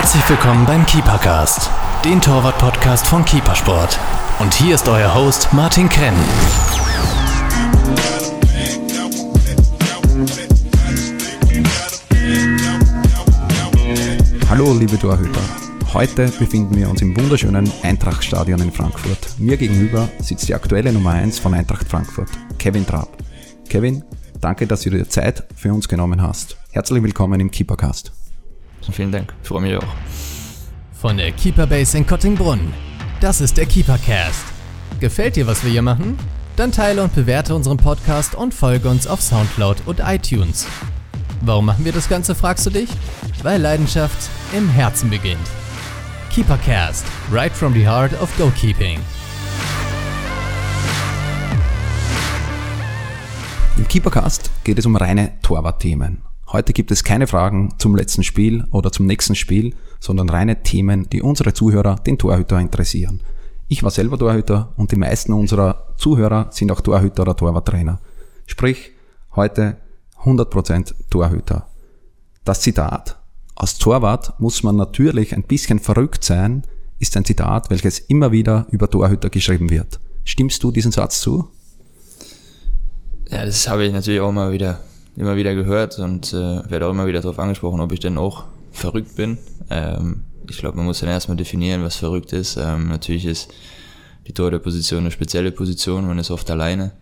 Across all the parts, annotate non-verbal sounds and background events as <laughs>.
Herzlich willkommen beim Keepercast, den Torwart-Podcast von Keepersport. Und hier ist euer Host Martin Krenn. Hallo liebe Torhüter. Heute befinden wir uns im wunderschönen Eintrachtstadion in Frankfurt. Mir gegenüber sitzt die aktuelle Nummer 1 von Eintracht Frankfurt, Kevin Trapp. Kevin, danke, dass du dir Zeit für uns genommen hast. Herzlich willkommen im Keepercast. Vielen Dank, ich freue mich auch. Von der Keeperbase in Kottingbrunn. Das ist der Keepercast. Gefällt dir, was wir hier machen? Dann teile und bewerte unseren Podcast und folge uns auf Soundcloud und iTunes. Warum machen wir das Ganze, fragst du dich? Weil Leidenschaft im Herzen beginnt. Keepercast, right from the heart of goalkeeping. Im Keepercast geht es um reine Torwartthemen. Heute gibt es keine Fragen zum letzten Spiel oder zum nächsten Spiel, sondern reine Themen, die unsere Zuhörer, den Torhüter, interessieren. Ich war selber Torhüter und die meisten unserer Zuhörer sind auch Torhüter oder Torwarttrainer. Sprich, heute 100% Torhüter. Das Zitat, als Torwart muss man natürlich ein bisschen verrückt sein, ist ein Zitat, welches immer wieder über Torhüter geschrieben wird. Stimmst du diesen Satz zu? Ja, das habe ich natürlich auch immer wieder immer wieder gehört und äh, werde auch immer wieder darauf angesprochen, ob ich denn auch verrückt bin. Ähm, ich glaube, man muss dann erstmal definieren, was verrückt ist. Ähm, natürlich ist die Torhüterposition eine spezielle Position, man ist oft alleine.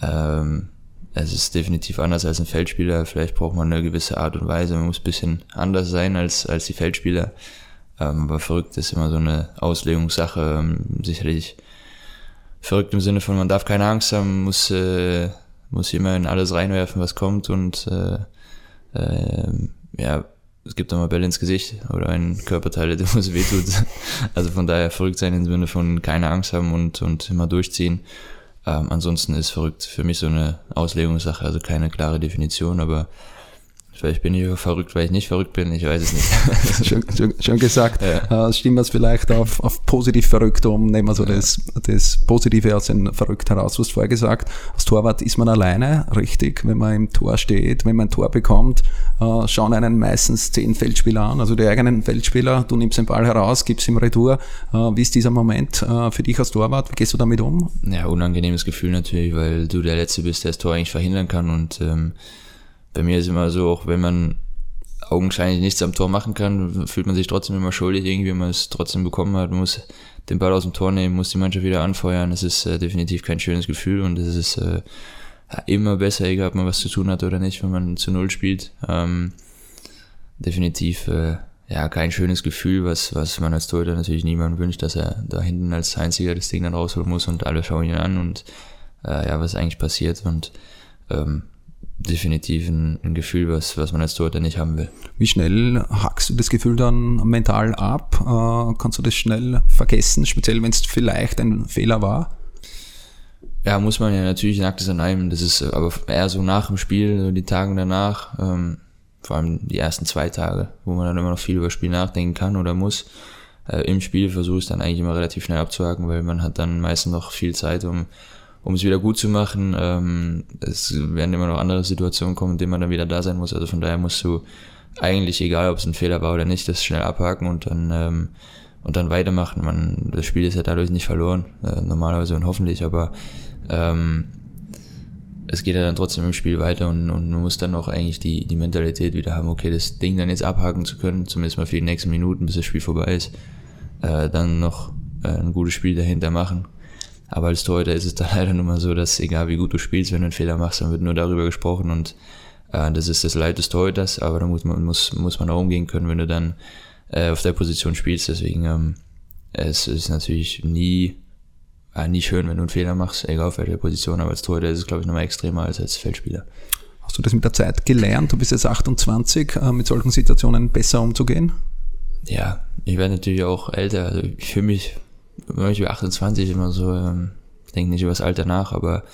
Ähm, es ist definitiv anders als ein Feldspieler. Vielleicht braucht man eine gewisse Art und Weise. Man muss ein bisschen anders sein als, als die Feldspieler. Ähm, aber verrückt ist immer so eine Auslegungssache. Ähm, sicherlich verrückt im Sinne von, man darf keine Angst haben, muss äh, muss immer in alles reinwerfen, was kommt und äh, äh, ja, es gibt immer Bälle ins Gesicht oder ein Körperteil, <laughs> der muss wehtut. Also von daher verrückt sein im Sinne von keine Angst haben und, und immer durchziehen. Ähm, ansonsten ist verrückt für mich so eine Auslegungssache, also keine klare Definition, aber Vielleicht bin ich verrückt, weil ich nicht verrückt bin, ich weiß es nicht. <laughs> schön, schön, schön, gesagt. Ja. Äh, stimmen wir es vielleicht auf, auf positiv verrückt um, nehmen wir so ja. das, das Positive aus den Verrückt heraus. Du hast vorher gesagt, als Torwart ist man alleine, richtig, wenn man im Tor steht, wenn man ein Tor bekommt, äh, schauen einen meistens zehn Feldspieler an, also die eigenen Feldspieler, du nimmst den Ball heraus, gibst ihm Retour. Äh, wie ist dieser Moment äh, für dich als Torwart? Wie gehst du damit um? Ja, unangenehmes Gefühl natürlich, weil du der Letzte bist, der das Tor eigentlich verhindern kann und ähm, bei mir ist immer so, auch wenn man augenscheinlich nichts am Tor machen kann, fühlt man sich trotzdem immer schuldig, irgendwie, wenn man es trotzdem bekommen hat. Muss den Ball aus dem Tor nehmen, muss die Mannschaft wieder anfeuern. Das ist äh, definitiv kein schönes Gefühl und es ist äh, immer besser, egal ob man was zu tun hat oder nicht, wenn man zu Null spielt. Ähm, definitiv äh, ja kein schönes Gefühl, was, was man als Torhüter natürlich niemandem wünscht, dass er da hinten als Einziger das Ding dann rausholen muss und alle schauen ihn an und äh, ja, was eigentlich passiert und ähm, definitiv ein, ein, Gefühl, was, was man als Torhüter nicht haben will. Wie schnell hackst du das Gefühl dann mental ab? Äh, kannst du das schnell vergessen, speziell wenn es vielleicht ein Fehler war? Ja, muss man ja natürlich nacktes an einem. Das ist aber eher so nach dem Spiel, so die Tage danach, ähm, vor allem die ersten zwei Tage, wo man dann immer noch viel über das Spiel nachdenken kann oder muss. Äh, Im Spiel versuche ich es dann eigentlich immer relativ schnell abzuhaken, weil man hat dann meistens noch viel Zeit, um um es wieder gut zu machen. Ähm, es werden immer noch andere Situationen kommen, in denen man dann wieder da sein muss. Also von daher musst du eigentlich, egal ob es ein Fehler war oder nicht, das schnell abhaken und dann ähm, und dann weitermachen. Man, das Spiel ist ja dadurch nicht verloren, äh, normalerweise und hoffentlich, aber ähm, es geht ja dann trotzdem im Spiel weiter und, und man muss dann auch eigentlich die, die Mentalität wieder haben, okay, das Ding dann jetzt abhaken zu können, zumindest mal für die nächsten Minuten, bis das Spiel vorbei ist, äh, dann noch äh, ein gutes Spiel dahinter machen aber als Torhüter ist es da <laughs> leider nur mal so, dass egal wie gut du spielst, wenn du einen Fehler machst, dann wird nur darüber gesprochen und äh, das ist das Leid des Torhüters, aber da muss man, muss, muss man auch umgehen können, wenn du dann äh, auf der Position spielst. Deswegen ähm, es ist natürlich nie, äh, nie schön, wenn du einen Fehler machst, egal auf welcher Position, aber als Torhüter ist es, glaube ich, nochmal extremer als als Feldspieler. Hast du das mit der Zeit gelernt? Du bist jetzt 28, äh, mit solchen Situationen besser umzugehen? Ja, ich werde natürlich auch älter. Also ich fühle mich ich bin 28 immer so, ähm, denke nicht über das Alter nach, aber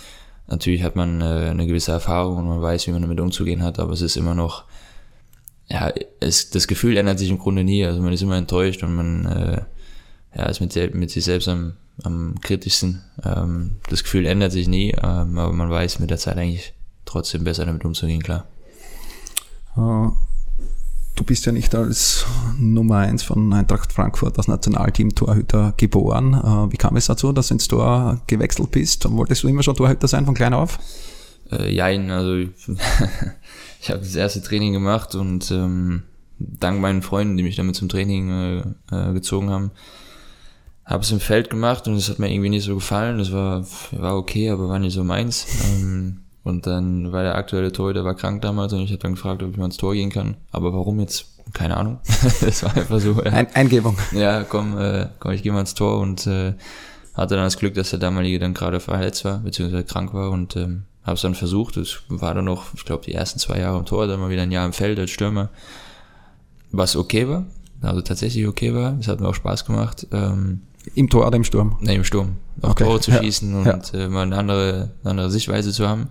natürlich hat man äh, eine gewisse Erfahrung und man weiß, wie man damit umzugehen hat, aber es ist immer noch, ja, es, das Gefühl ändert sich im Grunde nie, also man ist immer enttäuscht und man äh, ja, ist mit, mit sich selbst am, am kritischsten. Ähm, das Gefühl ändert sich nie, ähm, aber man weiß mit der Zeit eigentlich trotzdem besser damit umzugehen, klar. Du bist ja nicht als Nummer eins von Eintracht Frankfurt, das Nationalteam-Torhüter geboren. Äh, wie kam es dazu, dass du ins Tor gewechselt bist? Wolltest du immer schon Torhüter sein von klein auf? Äh, jein, also ich <laughs> habe das erste Training gemacht und ähm, dank meinen Freunden, die mich damit zum Training äh, äh, gezogen haben, habe es im Feld gemacht und es hat mir irgendwie nicht so gefallen. Das war, war okay, aber war nicht so meins. Ähm, und dann war der aktuelle Torhüter war krank damals und ich habe dann gefragt, ob ich mal ins Tor gehen kann. Aber warum jetzt? Keine Ahnung. <laughs> das war einfach so. Ja. Ein Eingebung. Ja, komm, äh, komm, ich gehe mal ins Tor und äh, hatte dann das Glück, dass der damalige dann gerade verletzt war, beziehungsweise krank war und ähm, habe es dann versucht. Es war dann noch, ich glaube, die ersten zwei Jahre im Tor, dann mal wieder ein Jahr im Feld als Stürmer, was okay war, also tatsächlich okay war. Es hat mir auch Spaß gemacht. Ähm, Im Tor oder im Sturm? Ne, im Sturm. Auf okay. Tore zu schießen und. Äh, mal eine andere, eine andere Sichtweise zu haben.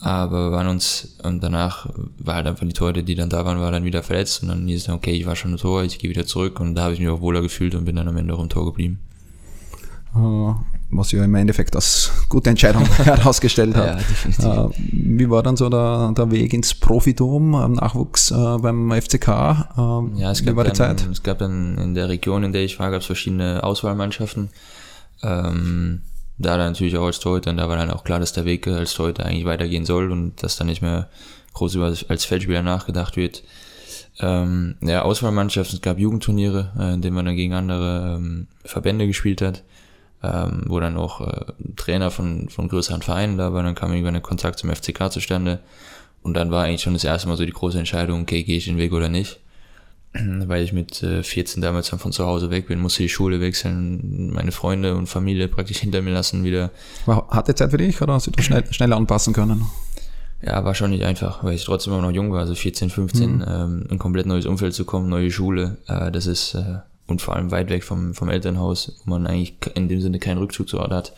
Aber wir waren uns, und danach war halt einfach die Tore, die dann da waren, war dann wieder verletzt und dann hieß es dann, okay, ich war schon im Tor, ich gehe wieder zurück und da habe ich mich auch wohler gefühlt und bin dann am Ende auch im Tor geblieben. Was ja im Endeffekt als gute Entscheidung <laughs> herausgestellt hat. Ja. Uh, wie war dann so der, der Weg ins Profitum, Nachwuchs uh, beim FCK? ja, es gab, dann, es gab dann in der Region, in der ich war, gab es verschiedene Auswahlmannschaften. Ähm, da dann natürlich auch als Torhüter, und da war dann auch klar, dass der Weg als Torhüter eigentlich weitergehen soll und dass da nicht mehr groß über als Feldspieler nachgedacht wird. Ähm, ja, Auswahlmannschaften, es gab Jugendturniere, äh, in denen man dann gegen andere ähm, Verbände gespielt hat, ähm, wo dann auch äh, Trainer von, von größeren Vereinen da waren, dann kam irgendwann ein Kontakt zum FCK zustande und dann war eigentlich schon das erste Mal so die große Entscheidung, okay, gehe ich den Weg oder nicht. <clears throat> weil ich mit 14 äh, damals dann von zu Hause weg bin, musste die Schule wechseln, meine Freunde und Familie praktisch hinter mir lassen wieder. War harte Zeit für dich oder hast du das schnell, schnell anpassen können? Ja, war schon nicht einfach, weil ich trotzdem immer noch jung war, also 14, 15, mhm. ähm, ein komplett neues Umfeld zu kommen, neue Schule, äh, das ist, äh, und vor allem weit weg vom, vom Elternhaus, wo man eigentlich in dem Sinne keinen Rückzugsort hat,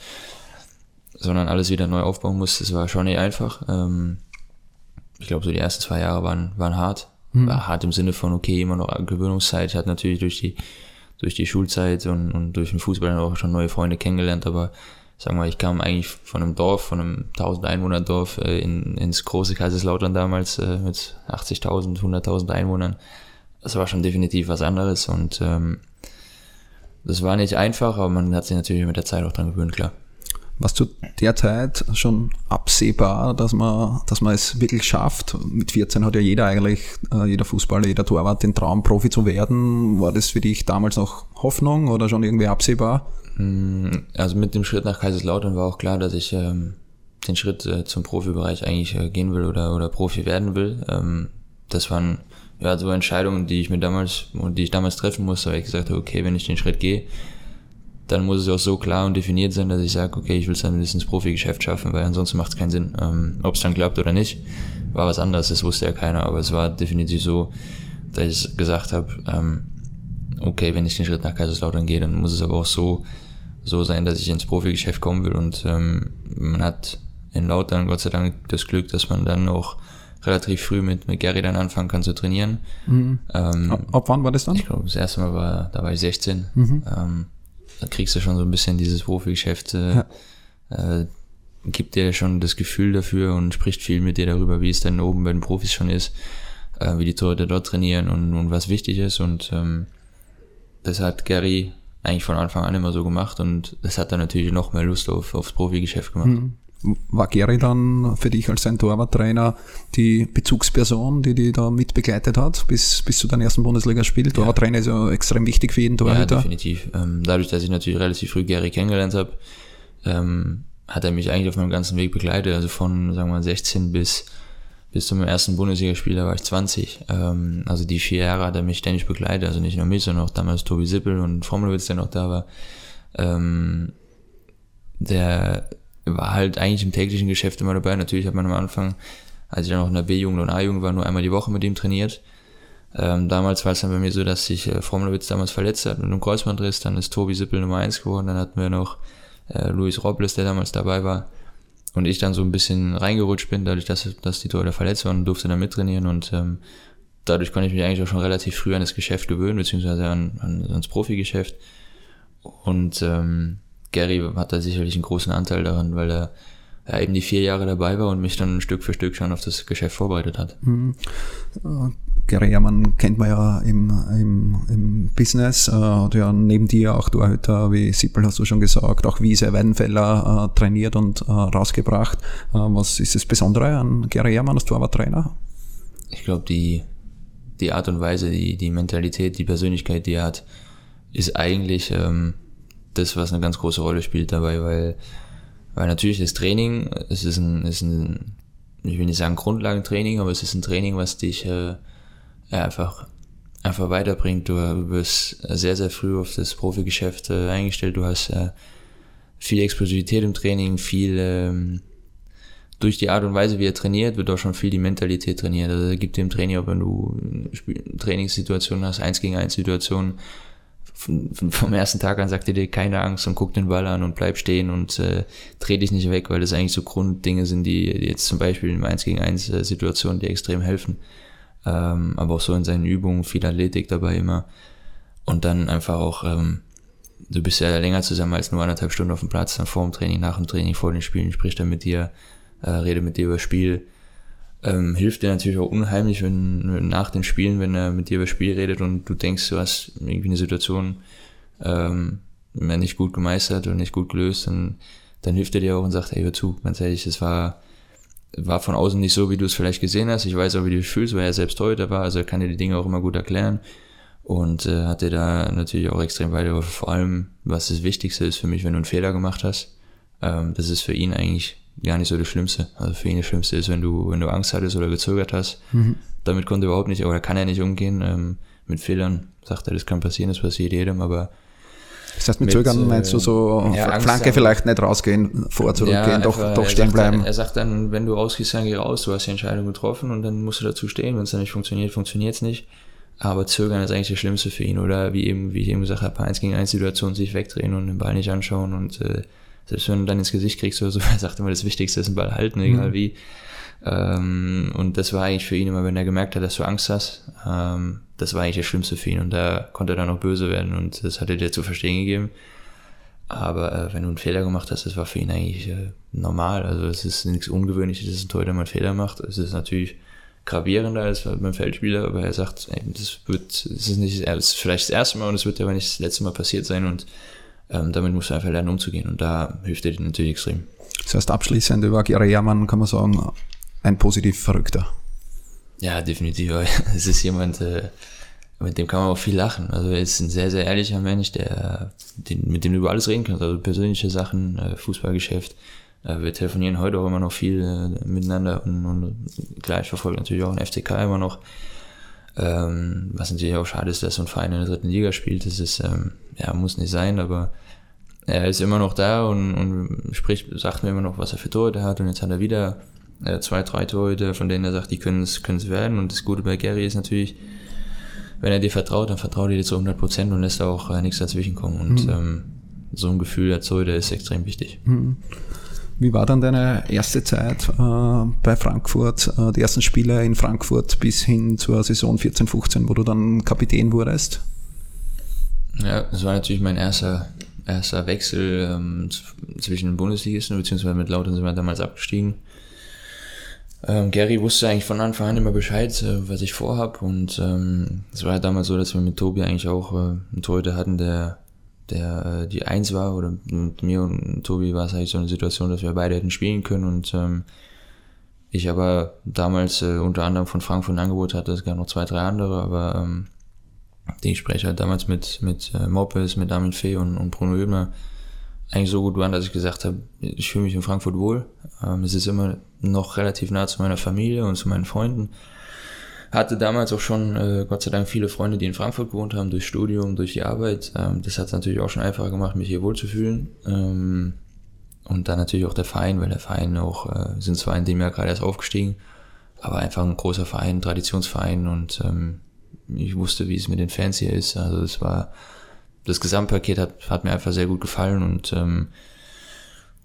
sondern alles wieder neu aufbauen muss, das war schon nicht einfach. Ähm, ich glaube, so die ersten zwei Jahre waren, waren hart, hm. Hart im Sinne von, okay, immer noch Gewöhnungszeit. Ich hatte natürlich durch die, durch die Schulzeit und, und durch den Fußball auch schon neue Freunde kennengelernt, aber sagen wir, ich kam eigentlich von einem Dorf, von einem 1000 Einwohner Dorf äh, in, ins große Kaiserslautern damals äh, mit 80.000, 100.000 Einwohnern. Das war schon definitiv was anderes und ähm, das war nicht einfach, aber man hat sich natürlich mit der Zeit auch dran gewöhnt, klar was zu der Zeit schon absehbar, dass man, dass man es wirklich schafft. Mit 14 hat ja jeder eigentlich, äh, jeder Fußballer, jeder Torwart den Traum, Profi zu werden. War das für dich damals noch Hoffnung oder schon irgendwie absehbar? Mm, also mit dem Schritt nach Kaiserslautern war auch klar, dass ich ähm, den Schritt äh, zum Profibereich eigentlich äh, gehen will oder, oder Profi werden will. Ähm, das waren ja so Entscheidungen, die ich mir damals und die ich damals treffen musste, weil ich gesagt habe, okay, wenn ich den Schritt gehe, dann muss es auch so klar und definiert sein, dass ich sage, okay, ich will es dann ins Profi-Geschäft schaffen, weil ansonsten macht es keinen Sinn. Ähm, Ob es dann klappt oder nicht, war was anderes, das wusste ja keiner, aber es war definitiv so, dass ich gesagt habe, ähm, okay, wenn ich den Schritt nach Kaiserslautern gehe, dann muss es aber auch so, so sein, dass ich ins Profi-Geschäft kommen will und ähm, man hat in Lautern Gott sei Dank das Glück, dass man dann auch relativ früh mit, mit Gary dann anfangen kann zu trainieren. Mhm. Ähm, ab, ab, wann war das dann? Ich glaube, das erste Mal war, da war ich 16. Mhm. Ähm, da kriegst du schon so ein bisschen dieses Profi-Geschäft, äh, ja. äh, gibt dir schon das Gefühl dafür und spricht viel mit dir darüber, wie es denn oben bei den Profis schon ist, äh, wie die Torhüter dort trainieren und, und was wichtig ist und ähm, das hat Gary eigentlich von Anfang an immer so gemacht und das hat dann natürlich noch mehr Lust auf, aufs Profi-Geschäft gemacht. Mhm war Gary dann für dich als sein Torwarttrainer die Bezugsperson, die die da mit begleitet hat, bis, bis zu deinem ersten Bundesligaspiel? Torwarttrainer ist ja extrem wichtig für jeden Torhüter. Ja, definitiv. Ähm, dadurch, dass ich natürlich relativ früh Gary kennengelernt habe, ähm, hat er mich eigentlich auf meinem ganzen Weg begleitet. Also von, sagen wir mal, 16 bis, bis zum ersten Bundesligaspiel, da war ich 20. Ähm, also die vier Jahre hat er mich ständig begleitet. Also nicht nur mich, sondern auch damals Tobi Sippel und Formelwitz, der noch da war. der war halt eigentlich im täglichen Geschäft immer dabei. Natürlich hat man am Anfang, als ich dann noch in der B-Jugend und A-Jugend war, nur einmal die Woche mit ihm trainiert. Ähm, damals war es dann bei mir so, dass sich äh, Formelwitz damals verletzt hat mit einem Kreuzbandriss. Dann ist Tobi Sippel Nummer eins geworden. Dann hatten wir noch äh, Luis Robles, der damals dabei war. Und ich dann so ein bisschen reingerutscht bin, dadurch, dass, dass die Torhüter verletzt waren, durfte dann mittrainieren und ähm, dadurch konnte ich mich eigentlich auch schon relativ früh an das Geschäft gewöhnen, beziehungsweise an, an, ans Profigeschäft. Und ähm, Gary hat da sicherlich einen großen Anteil daran, weil er ja, eben die vier Jahre dabei war und mich dann Stück für Stück schon auf das Geschäft vorbereitet hat. Mhm. Gary Hermann kennt man ja im, im, im Business, äh, hat ja neben dir auch Torhüter wie Sippel, hast du schon gesagt, auch Wiese Weidenfeller äh, trainiert und äh, rausgebracht. Äh, was ist das Besondere an Gary Hermann als Torwarttrainer? Ich glaube, die, die Art und Weise, die, die Mentalität, die Persönlichkeit, die er hat, ist eigentlich ähm, das, was eine ganz große Rolle spielt dabei, weil, weil natürlich das Training, es ist ein, ist ein ich will nicht sagen Grundlagentraining, aber es ist ein Training, was dich äh, einfach, einfach weiterbringt. Du wirst sehr, sehr früh auf das Profigeschäft äh, eingestellt. Du hast äh, viel Explosivität im Training, viel ähm, durch die Art und Weise, wie er trainiert, wird auch schon viel die Mentalität trainiert. Also gibt dem Training, auch wenn du Trainingssituationen hast, eins gegen eins Situationen, vom ersten Tag an sagt er dir keine Angst und guck den Ball an und bleib stehen und äh, dreh dich nicht weg, weil das eigentlich so Grunddinge sind, die, jetzt zum Beispiel in 1 gegen 1 äh, Situationen, die extrem helfen. Ähm, aber auch so in seinen Übungen, viel Athletik dabei immer. Und dann einfach auch, ähm, du bist ja länger zusammen als nur anderthalb Stunden auf dem Platz, dann vor dem Training, nach dem Training, vor den Spielen, spricht er mit dir, äh, redet mit dir über Spiel ähm, hilft dir natürlich auch unheimlich, wenn nach den Spielen, wenn er mit dir über das Spiel redet und du denkst, du hast irgendwie eine Situation ähm, nicht gut gemeistert und nicht gut gelöst, dann, dann hilft er dir auch und sagt, hey, hör zu, ganz ehrlich, das war, war von außen nicht so, wie du es vielleicht gesehen hast. Ich weiß auch, wie du dich fühlst, weil er selbst heute war, also er kann dir die Dinge auch immer gut erklären und äh, hat dir da natürlich auch extrem weitergeholfen. Vor allem, was das Wichtigste ist für mich, wenn du einen Fehler gemacht hast, ähm, das ist für ihn eigentlich gar nicht so das Schlimmste. Also für ihn das Schlimmste ist, wenn du, wenn du Angst hattest oder gezögert hast. Mhm. Damit konnte er überhaupt nicht, oder kann er nicht umgehen. Ähm, mit Fehlern sagt er, das kann passieren, das passiert jedem, aber das heißt, mit, mit Zögern meinst du so, ja, Flanke vielleicht nicht rausgehen, vor zurückgehen, ja, doch, doch stehen bleiben. Dann, er sagt dann, wenn du rausgehst, dann geh raus, du hast die Entscheidung getroffen und dann musst du dazu stehen. Wenn es dann nicht funktioniert, funktioniert es nicht. Aber Zögern ist eigentlich das Schlimmste für ihn. Oder wie eben, wie ich eben gesagt habe, eins gegen eins Situation sich wegdrehen und den Ball nicht anschauen und äh, selbst wenn du dann ins Gesicht kriegst oder so, <laughs> er sagt immer, das Wichtigste ist ein Ball halten, egal mhm. wie. Ähm, und das war eigentlich für ihn immer, wenn er gemerkt hat, dass du Angst hast, ähm, das war eigentlich das Schlimmste für ihn und da konnte er dann auch böse werden und das hat er dir zu verstehen gegeben. Aber äh, wenn du einen Fehler gemacht hast, das war für ihn eigentlich äh, normal. Also es ist nichts Ungewöhnliches, dass ein Torhüter mal einen Fehler macht. Es ist natürlich gravierender als beim Feldspieler, aber er sagt, ey, das wird, es ist nicht, es ist vielleicht das erste Mal und es wird aber nicht das letzte Mal passiert sein und ähm, damit musst du einfach lernen umzugehen und da hilft dir natürlich extrem. Das heißt, abschließend über Gary Hermann kann man sagen, ein positiv Verrückter. Ja, definitiv. <laughs> Es ist jemand, äh, mit dem kann man auch viel lachen. Also er ist ein sehr, sehr ehrlicher Mensch, der, den, mit dem du über alles reden kannst. Also persönliche Sachen, äh, Fußballgeschäft. Äh, wir telefonieren heute auch immer noch viel äh, miteinander und, und klar, ich verfolge natürlich auch den FCK immer noch. Ähm, was natürlich auch schade ist, dass so ein Verein in der dritten Liga spielt. Das ist, ähm, ja, muss nicht sein, aber er ist immer noch da und, und spricht, sagt mir immer noch, was er für Torhüter hat. Und jetzt hat er wieder äh, zwei, drei Torhüter, von denen er sagt, die können es werden. Und das Gute bei Gary ist natürlich, wenn er dir vertraut, dann vertraut er dir zu 100 Prozent und lässt auch äh, nichts dazwischen kommen. Und mhm. ähm, so ein Gefühl als Torhüter ist extrem wichtig. Mhm. Wie war dann deine erste Zeit äh, bei Frankfurt, äh, die ersten Spiele in Frankfurt bis hin zur Saison 14-15, wo du dann Kapitän wurdest? Ja, das war natürlich mein erster, erster Wechsel ähm, zwischen den Bundesligisten, beziehungsweise mit Lautern sind wir damals abgestiegen. Ähm, Gary wusste eigentlich von Anfang an immer Bescheid, äh, was ich vorhab und ähm, es war ja damals so, dass wir mit Tobi eigentlich auch äh, einen Torhüter hatten, der der äh, die Eins war oder mit mir und Tobi war es eigentlich so eine Situation, dass wir beide hätten spielen können und ähm, ich aber damals äh, unter anderem von Frankfurt ein Angebot hatte, es gab noch zwei, drei andere, aber ähm, die Gespräche halt damals mit, mit äh, Moppes, mit Armin Fee und, und Bruno Ödmer eigentlich so gut waren, dass ich gesagt habe, ich fühle mich in Frankfurt wohl. Ähm, es ist immer noch relativ nah zu meiner Familie und zu meinen Freunden hatte damals auch schon, äh, Gott sei Dank, viele Freunde, die in Frankfurt gewohnt haben, durch Studium, durch die Arbeit. Ähm, das hat es natürlich auch schon einfacher gemacht, mich hier wohlzufühlen. Ähm, und dann natürlich auch der Verein, weil der Verein auch, äh, sind zwar in dem Jahr gerade erst aufgestiegen, aber einfach ein großer Verein, Traditionsverein und ähm, ich wusste, wie es mit den Fans hier ist. Also es war, das Gesamtpaket hat, hat mir einfach sehr gut gefallen und ähm,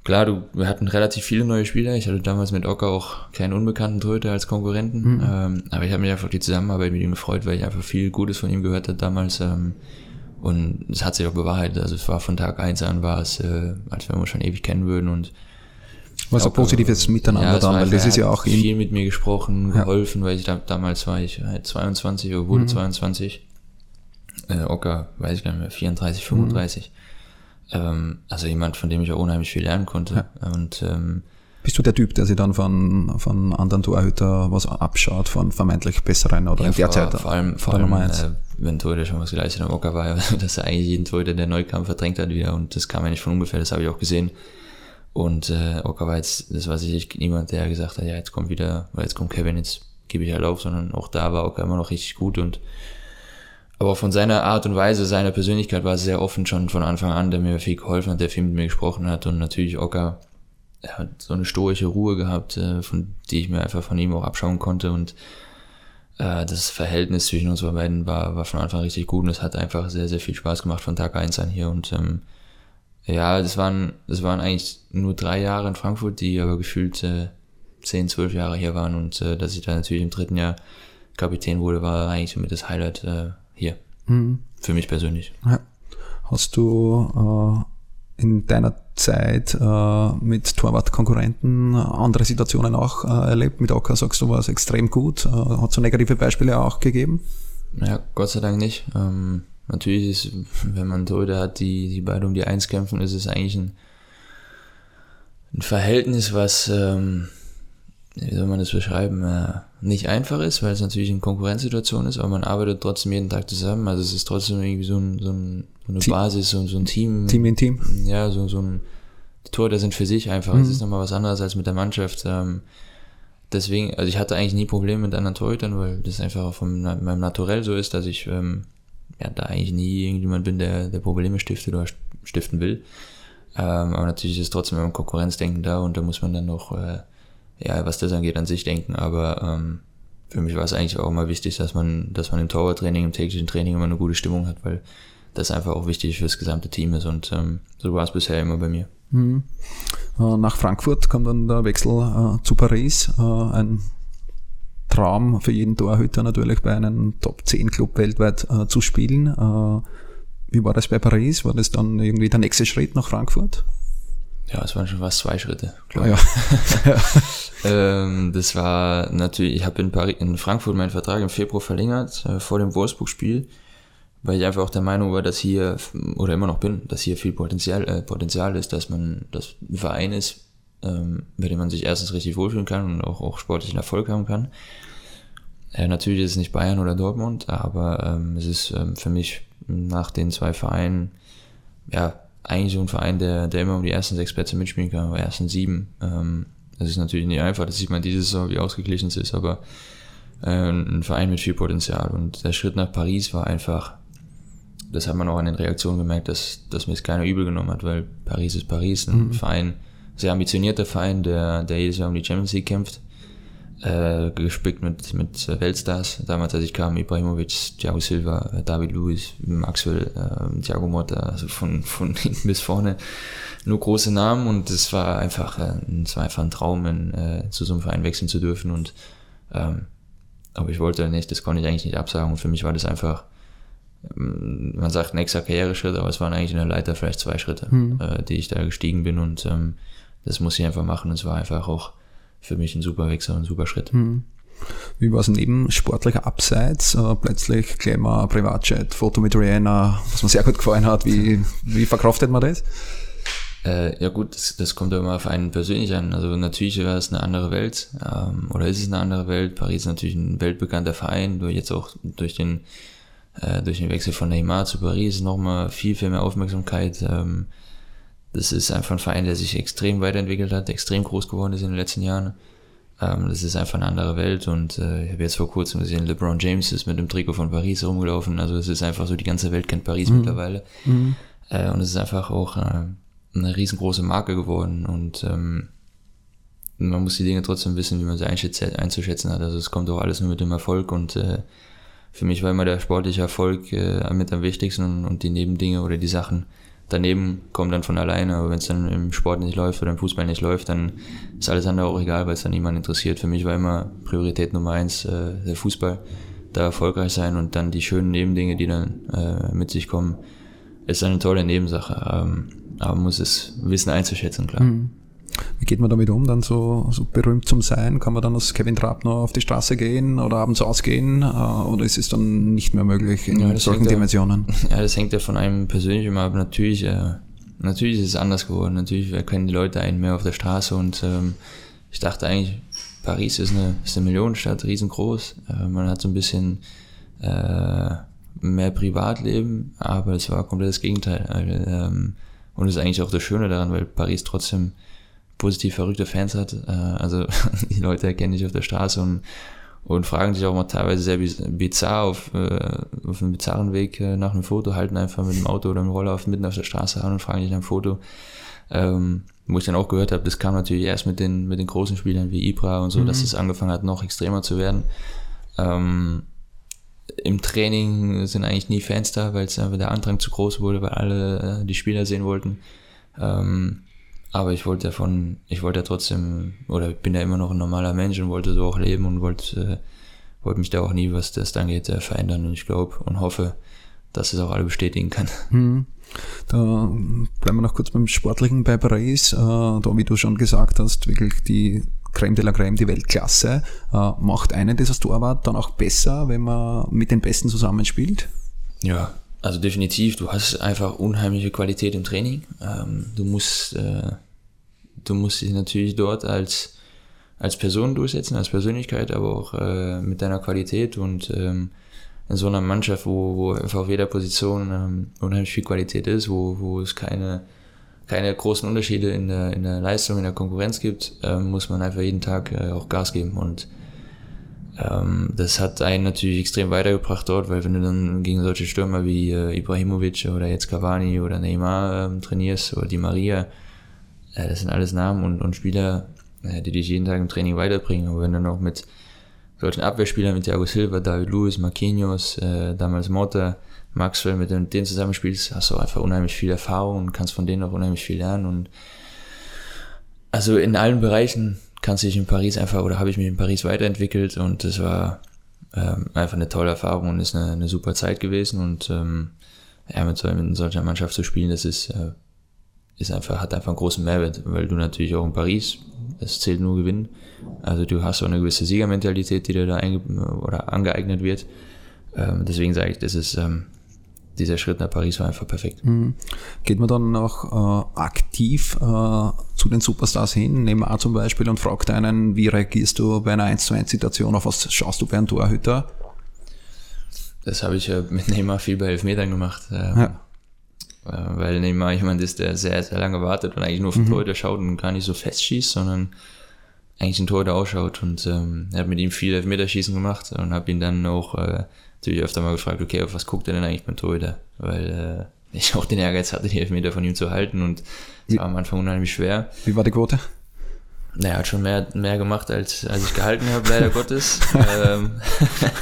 klar, du, wir hatten relativ viele neue Spieler. Ich hatte damals mit Ocker auch keinen unbekannten Torhüter als Konkurrenten. Mhm. Ähm, aber ich habe mich einfach auf die Zusammenarbeit mit ihm gefreut, weil ich einfach viel Gutes von ihm gehört habe damals. Ähm, und es hat sich auch bewahrheitet. Also es war von Tag eins an war es, äh, als wenn wir uns schon ewig kennen würden. Und Was ein positives Miteinander ja, dann, weil das ist ja er hat auch viel mit mir gesprochen, Ja. geholfen, weil ich da, damals war ich halt 22 oder Mhm. wurde 22. Äh, Ocker, weiß ich gar nicht mehr, 34, Mhm. 35. Ähm, also jemand, von dem ich auch unheimlich viel lernen konnte. Und ähm, bist du der Typ, der sich dann von, von anderen Torhüter was abschaut, von vermeintlich besseren oder in der vor, allem, vor allem äh, wenn Torhüter schon was geleistet hat, Ocker war ja, <laughs> dass er eigentlich jeden Torhüter, der neu kam, verdrängt hat wieder. Und das kam ja nicht von ungefähr, das habe ich auch gesehen. Und äh, Ocker war jetzt, das war sicherlich niemand, der gesagt hat, ja, jetzt kommt wieder, weil jetzt kommt Kevin, jetzt gebe ich halt auf, sondern auch da war Ocker immer noch richtig gut und aber von seiner Art und Weise, seiner Persönlichkeit war sehr offen schon von Anfang an, der mir viel geholfen hat, der viel mit mir gesprochen hat und natürlich Ocker er hat so eine stoische Ruhe gehabt, äh, von die ich mir einfach von ihm auch abschauen konnte und äh, das Verhältnis zwischen uns beiden war, war von Anfang an richtig gut und es hat einfach sehr, sehr viel Spaß gemacht von Tag eins an hier und ähm, ja, das waren, das waren eigentlich nur drei Jahre in Frankfurt, die aber gefühlt äh, zehn, zwölf Jahre hier waren und äh, dass ich dann natürlich im dritten Jahr Kapitän wurde, war eigentlich somit das Highlight äh, hier. Für mich persönlich. Ja. Hast du äh, in deiner Zeit äh, mit Torwartkonkurrenten andere Situationen auch äh, erlebt? Mit Ocker sagst du, war es extrem gut. Äh, hat es so negative Beispiele auch gegeben? Ja, Gott sei Dank nicht. Ähm, natürlich ist, wenn man Torhüter hat, die, die beide um die Eins kämpfen, ist es eigentlich ein, ein Verhältnis, was, ähm, wie soll man das beschreiben, äh, nicht einfach ist, weil es natürlich eine Konkurrenzsituation ist, aber man arbeitet trotzdem jeden Tag zusammen. Also es ist trotzdem irgendwie so, ein, so, ein, so eine Team- Basis, so, so ein Team. Team in Team? Ja, so, so ein die Torhüter sind für sich einfach. Es ist nochmal was anderes als mit der Mannschaft. Ähm, deswegen, also ich hatte eigentlich nie Probleme mit anderen Torhütern, weil das einfach auch von meinem Naturell so ist, dass ich ähm, ja da eigentlich nie irgendjemand bin, der, der Probleme stiftet oder st- stiften will. Ähm, aber natürlich ist trotzdem immer ein Konkurrenzdenken da und da muss man dann noch, äh, ja, was das angeht, an sich denken. Aber ähm, für mich war es eigentlich auch immer wichtig, dass man, dass man im Torwarttraining, im täglichen Training immer eine gute Stimmung hat, weil das einfach auch wichtig für das gesamte Team ist und ähm, so war es bisher immer bei mir. Äh, Nach Frankfurt kam dann der Wechsel äh, zu Paris. Äh, ein Traum für jeden Torhüter natürlich bei einem Top 10 Club weltweit äh, zu spielen. Äh, wie war das bei Paris? War das dann irgendwie der nächste Schritt nach Frankfurt? Ja, es waren schon fast zwei Schritte. Ah, ja. <laughs> Ähm, das war natürlich, ich habe in, Paris, in Frankfurt meinen Vertrag im Februar verlängert, äh, vor dem Wolfsburg-Spiel, weil ich einfach auch der Meinung war, dass hier, oder immer noch bin, dass hier viel Potenzial, äh, Potenzial ist, dass man, ein Verein ist, ähm, bei dem man sich erstens richtig wohlfühlen kann und auch, auch sportlichen Erfolg haben kann. Äh, natürlich ist es nicht Bayern oder Dortmund, aber ähm, es ist ähm, für mich nach den zwei Vereinen, ja, eigentlich so ein Verein, der, der immer um die ersten sechs Plätze mitspielen kann, oder ersten sieben. Ähm, das ist natürlich nicht einfach, das sieht man dieses Saison, wie ausgeglichen es ist, aber äh, ein Verein mit viel Potenzial. Und der Schritt nach Paris war einfach, das hat man auch an den Reaktionen gemerkt, dass, dass mir es keiner übel genommen hat, weil Paris ist Paris, ein Verein, sehr ambitionierter Verein, der, der jedes Jahr um die Champions League kämpft, äh, gespickt mit, mit Weltstars. Damals, als ich kam, Ibrahimovic, Thiago Silva, David Luiz, Maxwell, äh, Thiago Motta, also von, von <laughs> hinten bis vorne nur große Namen und es war einfach, äh, es war einfach ein Traum, in, äh, zu so einem Verein wechseln zu dürfen und ähm, aber ich wollte nicht, das konnte ich eigentlich nicht absagen und für mich war das einfach, ähm, man sagt nächster Karriereschritt, aber es waren eigentlich in der Leiter vielleicht zwei Schritte, äh, die ich da gestiegen bin und ähm, das muss ich einfach machen. Es war einfach auch für mich ein super Wechsel ein super Schritt. Wie war es neben sportlicher Abseits? Äh, plötzlich gleich mal Privatchat, Foto mit Rihanna, was mir sehr gut gefallen hat. Wie, wie verkraftet man das? Äh, ja gut, das, das kommt ja immer auf einen persönlich an. Also natürlich war es eine andere Welt ähm, oder ist es eine andere Welt. Paris ist natürlich ein weltbekannter Verein, durch jetzt auch durch den äh, durch den Wechsel von Neymar zu Paris nochmal viel, viel mehr Aufmerksamkeit. Ähm, das ist einfach ein Verein, der sich extrem weiterentwickelt hat, extrem groß geworden ist in den letzten Jahren. Ähm, das ist einfach eine andere Welt und äh, ich habe jetzt vor kurzem gesehen, LeBron James ist mit dem Trikot von Paris rumgelaufen. Also es ist einfach so, die ganze Welt kennt Paris mittlerweile. Äh, und es ist einfach auch äh, eine riesengroße Marke geworden und ähm, man muss die Dinge trotzdem wissen, wie man sie einzuschätzen hat. Also es kommt auch alles nur mit dem Erfolg und äh, für mich war immer der sportliche Erfolg äh, mit am wichtigsten und, und die Nebendinge oder die Sachen daneben kommen dann von alleine. Aber wenn es dann im Sport nicht läuft oder im Fußball nicht läuft, dann ist alles andere auch egal, weil es dann niemand interessiert. Für mich war immer Priorität Nummer eins äh, der Fußball, da erfolgreich sein und dann die schönen Nebendinge, die dann äh, mit sich kommen, ist eine tolle Nebensache. Ähm, aber man muss es wissen einzuschätzen, klar. Wie geht man damit um, dann so, so berühmt zum Sein? Kann man dann als Kevin Trapp noch auf die Straße gehen oder abends ausgehen? Äh, oder ist es dann nicht mehr möglich in Ja, solchen Dimensionen? <laughs> Ja, das hängt ja von einem persönlich immer ab. Natürlich, äh, natürlich ist es anders geworden. Natürlich erkennen die Leute einen mehr auf der Straße und ähm, ich dachte eigentlich, Paris ist eine, ist eine Millionenstadt, riesengroß. Äh, man hat so ein bisschen äh, mehr Privatleben, aber es war komplett das Gegenteil. Also, ähm, und das ist eigentlich auch das Schöne daran, weil Paris trotzdem positiv verrückte Fans hat. Äh, also <laughs> die Leute erkennen dich auf der Straße und, und fragen sich auch mal teilweise sehr biz- bizarr auf, äh, auf einem bizarren Weg äh, nach einem Foto, halten einfach mit dem Auto oder dem Roller auf, mitten auf der Straße an und fragen dich nach einem Foto. Ähm, wo ich dann auch gehört habe, das kam natürlich erst mit den, mit den großen Spielern wie Ibra und so, dass es angefangen hat, noch extremer zu werden. Ähm, Im Training sind eigentlich nie Fans da, weil es einfach der Andrang zu groß wurde, weil alle äh, die Spieler sehen wollten. Ähm, aber ich wollte davon, ich wollte ja trotzdem, oder bin ja immer noch ein normaler Mensch und wollte so auch leben und wollte, äh, wollte mich da auch nie, was das dann geht, äh, verändern. Und ich glaube und hoffe, dass es auch alle bestätigen kann. <laughs> Hm. Da bleiben wir noch kurz beim Sportlichen bei Paris. Äh, da, wie du schon gesagt hast, wirklich die Creme de la Creme, die Weltklasse. Äh, macht einen dieses Torwart dann auch besser, wenn man mit den Besten zusammenspielt? Ja, also definitiv. Du hast einfach unheimliche Qualität im Training. Ähm, du musst, äh, du musst dich natürlich dort als als Person durchsetzen, als Persönlichkeit, aber auch äh, mit deiner Qualität und ähm, in so einer Mannschaft, wo, wo einfach auf jeder Position ähm, unheimlich viel Qualität ist, wo, wo es keine keine großen Unterschiede in der, in der Leistung, in der Konkurrenz gibt, ähm, muss man einfach jeden Tag äh, auch Gas geben und ähm, das hat einen natürlich extrem weitergebracht dort, weil wenn du dann gegen solche Stürmer wie äh, Ibrahimovic oder jetzt Cavani oder Neymar ähm, trainierst oder Di Maria, äh, das sind alles Namen und, und Spieler, äh, die dich jeden Tag im Training weiterbringen. Aber wenn du noch mit solchen Abwehrspielern wie Thiago Silva, David Luiz, Marquinhos, äh, damals Mota, Maxwell, mit denen, denen zusammenspielst, hast du einfach unheimlich viel Erfahrung und kannst von denen auch unheimlich viel lernen und also in allen Bereichen kannst dich in Paris einfach oder habe ich mich in Paris weiterentwickelt und das war ähm, einfach eine tolle Erfahrung und ist eine, eine super Zeit gewesen und ähm, ja, mit, so, mit solcher Mannschaft zu spielen, das ist, äh, ist einfach, hat einfach einen großen Mehrwert, weil du natürlich auch in Paris, es zählt nur Gewinnen, also du hast auch eine gewisse Siegermentalität, die dir da einge oder angeeignet wird. Ähm, deswegen sage ich, das ist ähm, dieser Schritt nach Paris war einfach perfekt. Mhm. Geht man dann auch äh, aktiv äh, zu den Superstars hin, Neymar zum Beispiel, und fragt einen, wie reagierst du bei einer 1 zu 1 Situation, auf was schaust du bei einem Torhüter? Das habe ich ja mit Neymar viel bei Elfmetern gemacht. Ähm, Ja. äh, Weil Neymar jemand ist, der sehr, sehr lange wartet und eigentlich nur auf den Torhüter schaut und gar nicht so fest schießt, sondern eigentlich den Torhüter ausschaut. Und ähm, er hat mit ihm viel Elfmeterschießen gemacht und habe ihn dann auch äh, natürlich öfter mal gefragt, okay, auf was guckt er denn eigentlich beim Torhüter? Weil äh, ich auch den Ehrgeiz hatte, die Elfmeter von ihm zu halten und es war am Anfang unheimlich schwer. Wie war die Quote? Naja, hat schon mehr, mehr gemacht, als, als ich gehalten habe, leider <laughs> Gottes. ähm,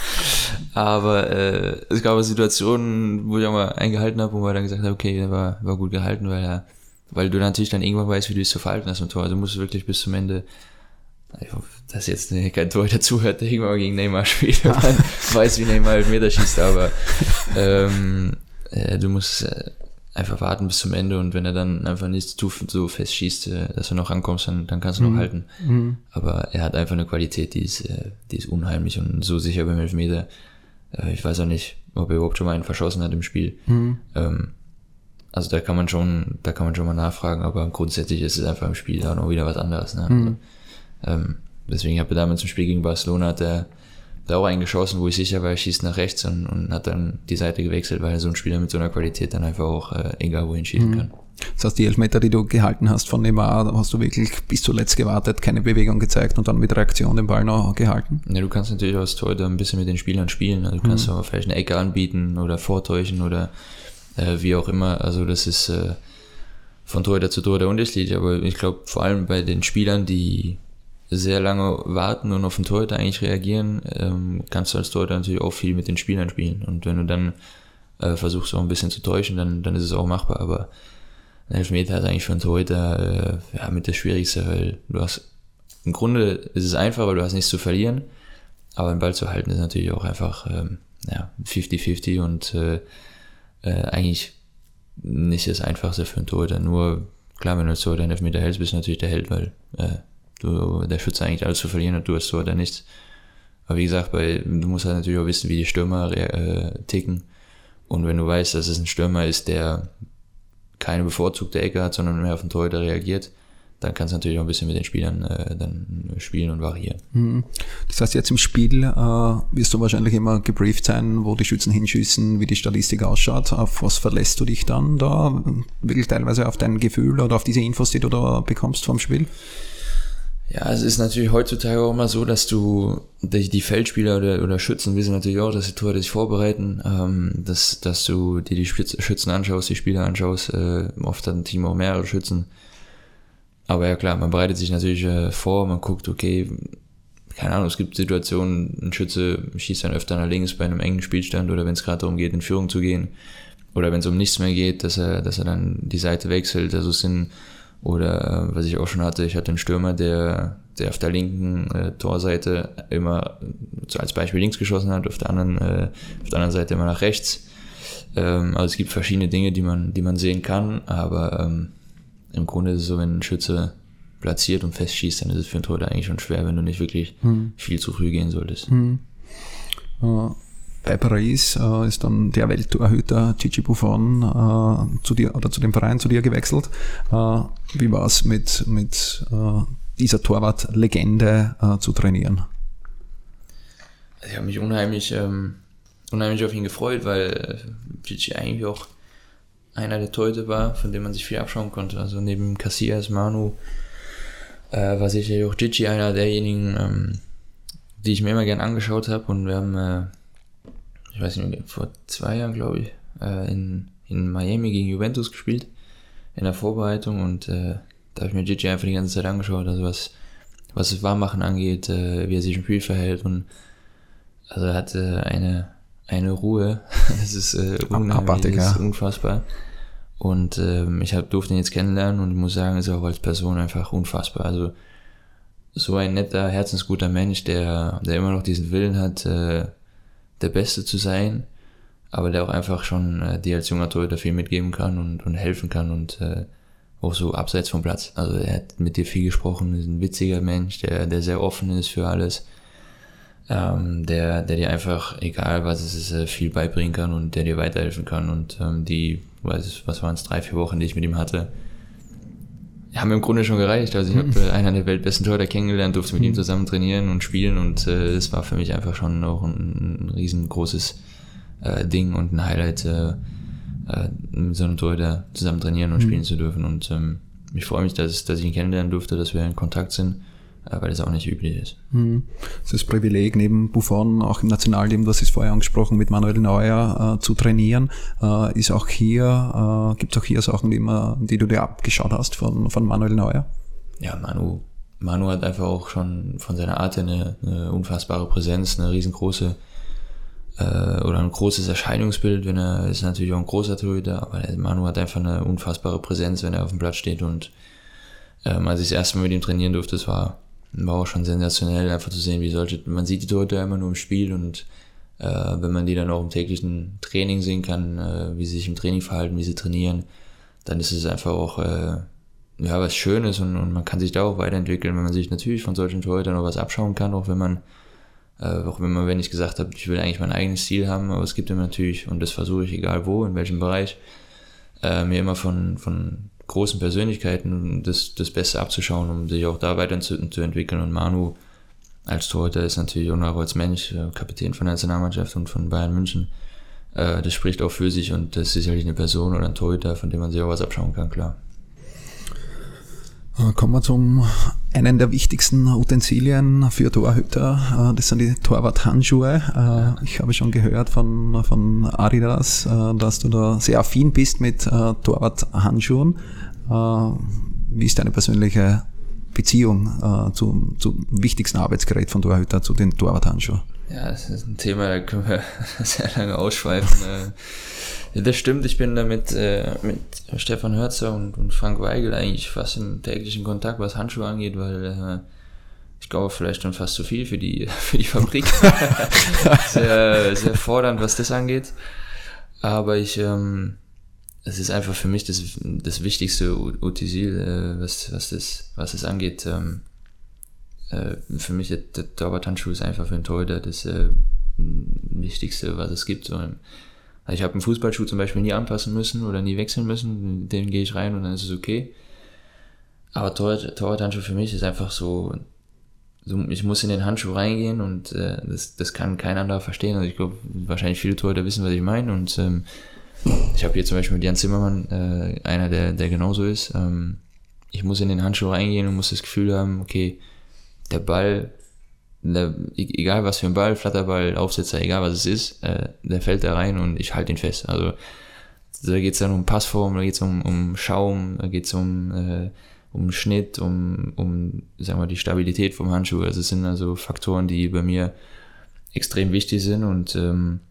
<laughs> aber äh, es gab Situationen, wo ich auch mal eingehalten habe, wo man dann gesagt hat, okay, der war, war gut gehalten, weil er, weil du natürlich dann irgendwann weißt, wie du dich zu verhalten hast im Tor. Also du musst wirklich bis zum Ende, dass jetzt kein Tor dazuhört, der irgendwann gegen Neymar spielt, <laughs> man weiß, wie Neymar halt Meter schießt, aber ähm, äh, du musst äh, einfach warten bis zum Ende und wenn er dann einfach nicht so fest schießt, äh, dass du noch rankommst, dann, dann kannst du noch halten. Aber er hat einfach eine Qualität, die ist, äh, die ist unheimlich und so sicher beim Elfmeter. Äh, ich weiß auch nicht, ob er überhaupt schon mal einen verschossen hat im Spiel. Ähm, also da kann man schon, da kann man schon mal nachfragen, aber grundsätzlich ist es einfach im Spiel auch noch wieder was anderes. Ne? Also, ähm, deswegen habe ich damals im Spiel gegen Barcelona hat er da auch eingeschossen, wo ich sicher war, er schießt nach rechts und, und hat dann die Seite gewechselt, weil so ein Spieler mit so einer Qualität dann einfach auch äh, egal wohin schießen kann. Das heißt, die Elfmeter, die du gehalten hast von Neymar, da hast du wirklich bis zuletzt gewartet, keine Bewegung gezeigt und dann mit Reaktion den Ball noch gehalten. Ja, du kannst natürlich als Torhüter ein bisschen mit den Spielern spielen. Also du kannst aber vielleicht eine Ecke anbieten oder vortäuschen oder äh, wie auch immer. Also das ist äh, von Torhüter zu Torhüter unterschiedlich. Aber ich glaube, vor allem bei den Spielern, die sehr lange warten und auf den Torhüter eigentlich reagieren, ähm, kannst du als Torhüter natürlich auch viel mit den Spielern spielen. Und wenn du dann äh, versuchst auch ein bisschen zu täuschen, dann, dann ist es auch machbar. Aber ein Elfmeter ist eigentlich für einen Torhüter äh, ja, mit das Schwierigste, weil du hast, im Grunde ist es einfach, weil du hast nichts zu verlieren, aber den Ball zu halten ist natürlich auch einfach ähm, ja, 50-50 und äh, äh, eigentlich nicht das Einfachste für einen Torhüter. Nur klar, wenn du so deinen Elfmeter hältst, bist du natürlich der Held, weil äh, du, der Schütze eigentlich alles zu verlieren und du hast so oder nichts. Aber wie gesagt, bei, du musst halt natürlich auch wissen, wie die Stürmer äh, ticken. Und wenn du weißt, dass es ein Stürmer ist, der keine bevorzugte Ecke hat, sondern mehr auf den Torhüter reagiert, dann kannst du natürlich auch ein bisschen mit den Spielern äh, dann spielen und variieren. Mhm. Das heißt, jetzt im Spiel äh, wirst du wahrscheinlich immer gebrieft sein, wo die Schützen hinschießen, wie die Statistik ausschaut. Auf was verlässt du dich dann da? Wirklich teilweise auf dein Gefühl oder auf diese Infos, die du da bekommst vom Spiel? Ja, es ist natürlich heutzutage auch immer so, dass du die, die Feldspieler oder, oder Schützen wissen natürlich auch, dass die Tore sich vorbereiten, ähm, dass, dass du dir die Schützen anschaust, die Spieler anschaust, äh, oft hat ein Team auch mehrere Schützen. Aber ja klar, man bereitet sich natürlich äh, vor, man guckt, okay, keine Ahnung, es gibt Situationen, ein Schütze schießt dann öfter nach links bei einem engen Spielstand oder wenn es gerade darum geht, in Führung zu gehen. Oder wenn es um nichts mehr geht, dass er, dass er dann die Seite wechselt. Also es sind oder äh, was ich auch schon hatte, ich hatte einen Stürmer, der, der auf der linken äh, Torseite immer so als Beispiel links geschossen hat, auf der anderen, äh, auf der anderen Seite immer nach rechts. Ähm, also es gibt verschiedene Dinge, die man, die man sehen kann, aber ähm, im Grunde ist es so, wenn ein Schütze platziert und festschießt, dann ist es für einen Torhüter eigentlich schon schwer, wenn du nicht wirklich hm. viel zu früh gehen solltest. Hm. Uh, bei Paris uh, ist dann der Welttorhüter Gigi Buffon uh, zu dir oder zu dem Verein zu dir gewechselt. wie war es mit, mit dieser Torwart-Legende zu trainieren? Ich habe mich unheimlich, ähm, unheimlich auf ihn gefreut, weil Gigi eigentlich auch einer der Torhüter war, von dem man sich viel abschauen konnte. Also neben Casillas, Manu, äh, war sicher auch Gigi einer derjenigen, ähm, die ich mir immer gern angeschaut habe. Und wir haben, äh, ich weiß nicht, vor zwei Jahren, glaube ich, äh, in, in Miami gegen Juventus gespielt, in der Vorbereitung. Und äh, da habe ich mir Gigi einfach die ganze Zeit angeschaut, also was, was das Warmmachen angeht, äh, wie er sich im Spiel verhält. Und also er hatte eine, eine Ruhe. <laughs> das ist äh, unheimlich, das ist unfassbar. Und ähm, ich hab, durfte ihn jetzt kennenlernen und ich muss sagen, ist auch als Person einfach unfassbar. Also so ein netter, herzensguter Mensch, der, der immer noch diesen Willen hat, äh, der Beste zu sein, aber der auch einfach schon äh, dir als junger Torhüter viel mitgeben kann und, und helfen kann und äh, auch so abseits vom Platz. Also er hat mit dir viel gesprochen, ist ein witziger Mensch, der, der sehr offen ist für alles, ähm, der, der dir einfach, egal was es ist, äh, viel beibringen kann und der dir weiterhelfen kann und ähm, die weiß, was waren es, drei, vier Wochen, die ich mit ihm hatte, haben mir im Grunde schon gereicht. Also ich habe äh, einen der weltbesten Torhüter kennengelernt, durfte mit ihm zusammen trainieren und spielen und äh, es war für mich einfach schon auch ein, ein riesengroßes äh, Ding und ein Highlight, äh, äh, mit so einem Torhüter zusammen trainieren und mhm. spielen zu dürfen. Und ähm, ich freue mich, dass, dass ich ihn kennenlernen durfte, dass wir in Kontakt sind weil das auch nicht üblich ist. Mhm. Das ist das Privileg, neben Buffon auch im Nationalteam, hast es vorher angesprochen, mit Manuel Neuer äh, zu trainieren. Äh, ist auch hier, äh, gibt es auch hier Sachen, die, immer, die du dir abgeschaut hast von, von Manuel Neuer? Ja, Manu, Manu hat einfach auch schon von seiner Art eine, eine unfassbare Präsenz, eine riesengroße äh, oder ein großes Erscheinungsbild, wenn er ist natürlich auch ein großer Torhüter, aber Manu hat einfach eine unfassbare Präsenz, wenn er auf dem Platz steht und ähm, als ich das erste Mal mit ihm trainieren durfte, das war war auch schon sensationell, einfach zu sehen, wie solche, man sieht die Torhüter immer nur im Spiel und äh, wenn man die dann auch im täglichen Training sehen kann, äh, wie sie sich im Training verhalten, wie sie trainieren, dann ist es einfach auch äh, ja was Schönes und, und man kann sich da auch weiterentwickeln, wenn man sich natürlich von solchen Torhütern noch was abschauen kann, auch wenn man äh, auch wenn man, wenn ich gesagt habe, ich will eigentlich mein eigenes Ziel haben, aber es gibt immer natürlich, und das versuche ich egal wo, in welchem Bereich, äh, mir immer von, von großen Persönlichkeiten das, das Beste abzuschauen, um sich auch da weiter zu, entwickeln. Und Manu als Torhüter ist natürlich auch als Mensch äh, Kapitän von der Nationalmannschaft und von Bayern München. Äh, das spricht auch für sich und das ist sicherlich eine Person oder ein Torhüter, von dem man sich auch was abschauen kann, klar. Äh, kommen wir zum einen der wichtigsten Utensilien für Torhüter. Das sind die Torwart-Handschuhe. Ich habe schon gehört von, von Adidas, dass du da sehr affin bist mit Torwart-Handschuhen. Wie ist deine persönliche Beziehung zum, zum wichtigsten Arbeitsgerät von Torhüter, zu den Torwart-Handschuhen? Ja, das ist ein Thema, da können wir <laughs> sehr lange ausschweifen. Ja, das stimmt, ich bin da mit, äh, mit Stefan Hörzer und, und Frank Weigel eigentlich fast im täglichen Kontakt, was Handschuhe angeht, weil äh, ich glaube vielleicht schon fast zu viel für die, <laughs> für die Fabrik. <laughs> sehr, sehr fordernd, was das angeht. Aber ich, ähm, es ist einfach für mich das, das wichtigste Utensil, äh, was, was, das, was das angeht. Ähm, äh, für mich der, der Torwart-Handschuh ist einfach für einen Torhüter das äh, Wichtigste, was es gibt. Also ich habe einen Fußballschuh zum Beispiel nie anpassen müssen oder nie wechseln müssen. Den gehe ich rein und dann ist es okay. Aber Torwart-Handschuh für mich ist einfach so, so, ich muss in den Handschuh reingehen und äh, das, das kann kein anderer verstehen. Also ich glaube, wahrscheinlich viele Torhüter wissen, was ich meine. Und ähm, ich habe hier zum Beispiel mit Jan Zimmermann, äh, einer, der, der genauso ist. Ähm, ich muss in den Handschuh reingehen und muss das Gefühl haben, okay, der Ball, der, e-, egal was für ein Ball, Flatterball, Aufsetzer, egal was es ist, äh, der fällt da rein und ich halte ihn fest. Also da geht es dann um Passform, da geht es um, um Schaum, da geht es um, äh, um Schnitt, um, um sagen wir, die Stabilität vom Handschuh. Also es sind also Faktoren, die bei mir extrem wichtig sind und ähm,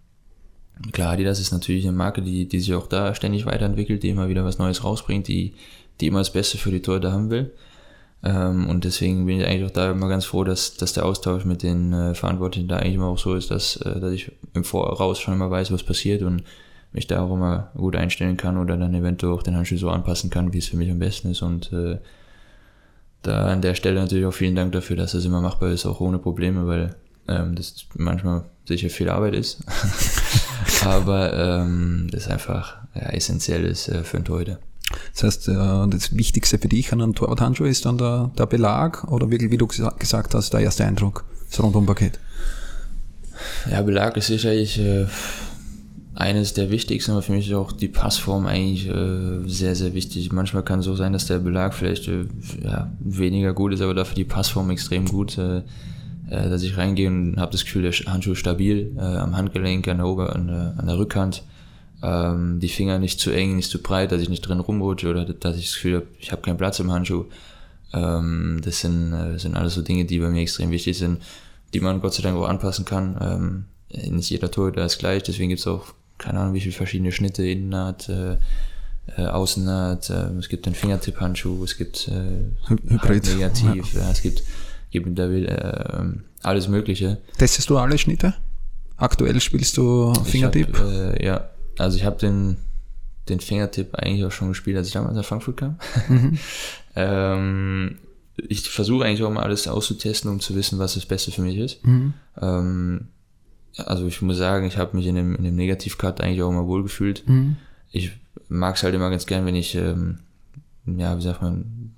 klar, Adidas ist natürlich eine Marke, die, die sich auch da ständig weiterentwickelt, die immer wieder was Neues rausbringt, die, die immer das Beste für die Torhüter haben will. Ähm, und deswegen bin ich eigentlich auch da immer ganz froh, dass, dass der Austausch mit den äh, Verantwortlichen da eigentlich immer auch so ist, dass, äh, dass ich im Voraus schon immer weiß, was passiert und mich da auch immer gut einstellen kann oder dann eventuell auch den Handschuh so anpassen kann, wie es für mich am besten ist. Und äh, da an der Stelle natürlich auch vielen Dank dafür, dass das immer machbar ist, auch ohne Probleme, weil ähm, das manchmal sicher viel Arbeit ist. <laughs> Aber ähm, das einfach ja, essentiell ist äh, für einen Torhüter. Das heißt, äh, das Wichtigste für dich an einem Torwarthandschuh ist dann der, der Belag oder wirklich, wie du gesagt hast, der erste Eindruck, das Rundum-Paket? Ja, Belag ist sicherlich äh, eines der wichtigsten, aber für mich ist auch die Passform eigentlich äh, sehr, sehr wichtig. Manchmal kann es auch sein, dass der Belag vielleicht äh, ja, weniger gut ist, aber dafür die Passform extrem gut, äh, äh dass ich reingehe und habe das Gefühl, der Handschuh ist stabil äh, am Handgelenk, an der, Ober-, an der, an der Rückhand ähm, die Finger nicht zu eng, nicht zu breit, dass ich nicht drin rumrutsche oder dass ich das Gefühl habe, ich habe keinen Platz im Handschuh. Ähm, das sind, äh, sind alles so Dinge, die bei mir extrem wichtig sind, die man Gott sei Dank auch anpassen kann. Ähm, nicht jeder Torhüter ist gleich, deswegen gibt es auch, keine Ahnung, wie viele verschiedene Schnitte, Innennaht, äh, äh, Außennaht, äh, es gibt den Fingertipp-Handschuh, es gibt äh, Hybrid. Negativ, ja. ja. es gibt, gibt da will, äh, alles Mögliche. Testest du alle Schnitte? Aktuell spielst du Fingertipp? Hab, äh, ja, also ich habe den, den Fingertipp eigentlich auch schon gespielt, als ich damals nach Frankfurt kam. Mhm. <laughs> ähm, ich versuche eigentlich auch mal alles auszutesten, um zu wissen, was das Beste für mich ist. Mhm. Ähm, also ich muss sagen, ich habe mich in dem, in dem Negativ-Cut eigentlich auch immer wohl gefühlt. Mhm. Ich mag es halt immer ganz gern, wenn ich, ähm, ja, wie sagt man,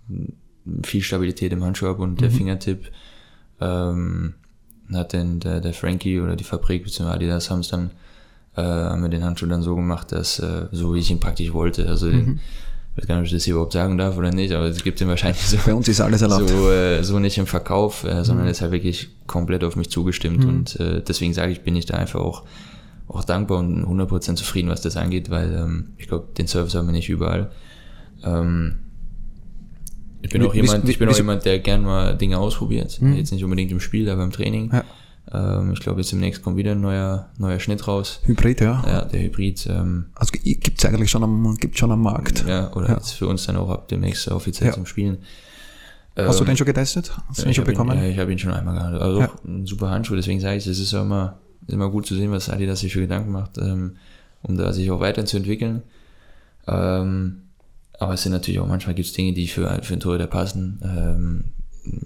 viel Stabilität im Handschuh habe und mhm. der Fingertipp ähm, hat denn der, der Frankie oder die Fabrik bzw. Adidas haben es dann äh, haben wir den Handschuh dann so gemacht, dass äh, so wie ich ihn praktisch wollte. Also mhm. den, ich weiß gar nicht, ob ich das hier überhaupt sagen darf oder nicht, aber es gibt den wahrscheinlich so. Bei uns ist alles erlaubt. So, äh, so nicht im Verkauf, äh, sondern mhm. ist halt wirklich komplett auf mich zugestimmt. Mhm. Und äh, deswegen sage ich, bin ich da einfach auch, auch dankbar und 100% zufrieden, was das angeht, weil ähm, ich glaube, den Service haben wir nicht überall. Ähm, ich bin auch jemand, ich bin auch jemand, der gern mal Dinge ausprobiert. Mhm. Jetzt nicht unbedingt im Spiel, aber im Training. Ja. Ähm, ich glaube, jetzt demnächst kommt wieder ein neuer, neuer Schnitt raus. Hybrid, ja. Ja, der Hybrid. Ähm, also gibt's eigentlich schon am, gibt's schon am Markt. Ja, oder ja. jetzt für uns dann auch ab demnächst offiziell ja. zum Spielen. Hast ähm, du den schon getestet? Hast du den schon bekommen? Ihn, ja, ich habe ihn schon einmal gehabt. Also ja. ein super Handschuh, deswegen sage ich, es ist ja immer, ist immer gut zu sehen, was Adidas sich für Gedanken macht, ähm, um da sich auch weiterzuentwickeln. Ähm, aber es sind natürlich auch manchmal gibt's Dinge, die für, für einen Torhüter passen. Ähm,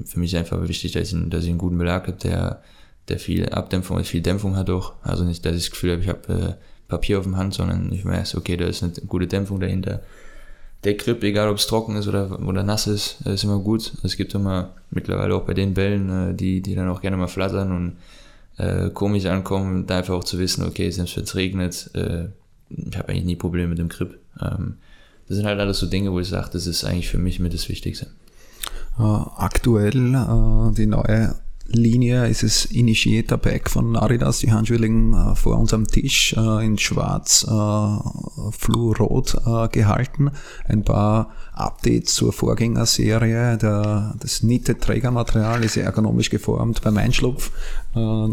für mich ist einfach wichtig, dass ich, dass ich einen guten Belag habe, der der viel Abdämpfung und viel Dämpfung hat auch. Also nicht, dass ich das Gefühl habe, ich habe äh, Papier auf dem Hand, sondern ich weiß, okay, da ist eine gute Dämpfung dahinter. Der Grip, egal ob es trocken ist oder, oder nass ist, ist immer gut. Es gibt immer mittlerweile auch bei den Bällen, äh, die, die dann auch gerne mal flattern und äh, komisch ankommen, da einfach auch zu wissen, okay, selbst wenn es regnet, äh, ich habe eigentlich nie Probleme mit dem Grip. Ähm, das sind halt alles so Dinge, wo ich sage, das ist eigentlich für mich mit das Wichtigste. Uh, aktuell uh, die neue Linie ist es Initiator Pack von Aridas. Die Handschuhe äh, vor unserem Tisch äh, in schwarz, äh, fluorot äh, gehalten. Ein paar Updates zur Vorgängerserie. Das Nitte-Trägermaterial ist ergonomisch geformt beim Einschlupf. Äh,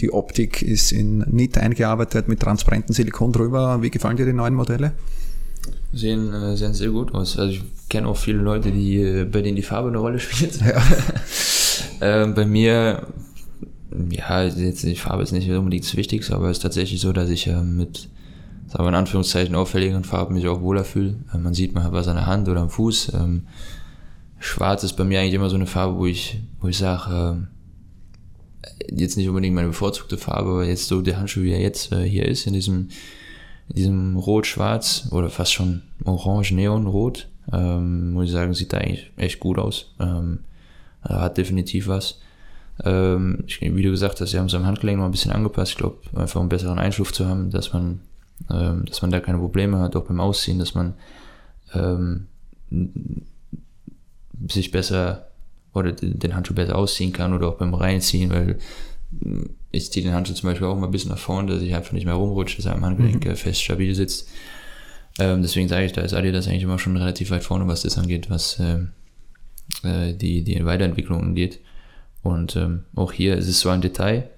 die Optik ist in Nitte eingearbeitet mit transparentem Silikon drüber. Wie gefallen dir die neuen Modelle? Sehen, äh, sehen sehr gut aus. Also ich kenne auch viele Leute, die, bei denen die Farbe eine Rolle spielt. Ja. <laughs> Äh, bei mir, ja, jetzt die Farbe ist nicht unbedingt das Wichtigste, aber es ist tatsächlich so, dass ich äh, mit ist aber in Anführungszeichen auffälligeren Farben mich auch wohler fühle. Äh, man sieht, man hat was an der Hand oder am Fuß. Ähm, Schwarz ist bei mir eigentlich immer so eine Farbe, wo ich, wo ich sage, äh, jetzt nicht unbedingt meine bevorzugte Farbe, aber jetzt so der Handschuh, wie er jetzt äh, hier ist, in diesem, in diesem Rot-Schwarz oder fast schon Orange-Neon-Rot, ähm, muss ich sagen, sieht da eigentlich echt gut aus. Ähm, hat definitiv was. Ähm, ich, wie du gesagt hast, sie haben es am Handgelenk noch ein bisschen angepasst. Ich glaube, einfach einen besseren Einschlupf zu haben, dass man, ähm, dass man da keine Probleme hat, auch beim Ausziehen, dass man ähm, sich besser oder den Handschuh besser ausziehen kann oder auch beim Reinziehen, weil ich ziehe den Handschuh zum Beispiel auch mal ein bisschen nach vorne, dass ich einfach nicht mehr rumrutsche, dass er am Handgelenk mhm. fest stabil sitzt. Ähm, deswegen sage ich, da ist Adidas eigentlich immer schon relativ weit vorne, was das angeht, was ähm, äh, die, die Weiterentwicklung angeht. Und ähm, auch hier ist es so ein Detail,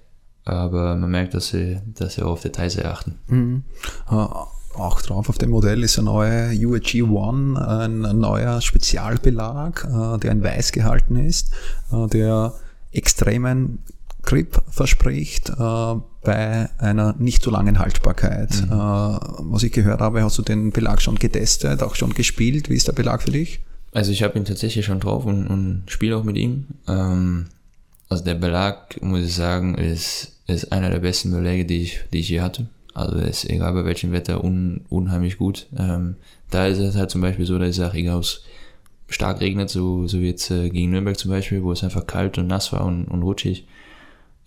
aber man merkt, dass sie, dass sie auch auf Details achten. Mhm. Uh, auch drauf auf dem Modell ist ein neuer UAG One, ein, neuer Spezialbelag, uh, der in weiß gehalten ist, uh, der extremen Grip verspricht bei einer nicht so langen Haltbarkeit. Mhm. was ich gehört habe, hast du den Belag schon getestet, auch schon gespielt. Wie ist der Belag für dich? Also ich habe ihn tatsächlich schon drauf und, und spiele auch mit ihm. Ähm, also der Belag, muss ich sagen, ist, ist einer der besten Beläge, die ich, die ich je hatte. Also ist egal bei welchem Wetter un, unheimlich gut. Ähm, da ist es halt zum Beispiel so, dass ich sage, egal ob es stark regnet, so, so wie jetzt äh, gegen Nürnberg zum Beispiel, wo es einfach kalt und nass war und, und rutschig.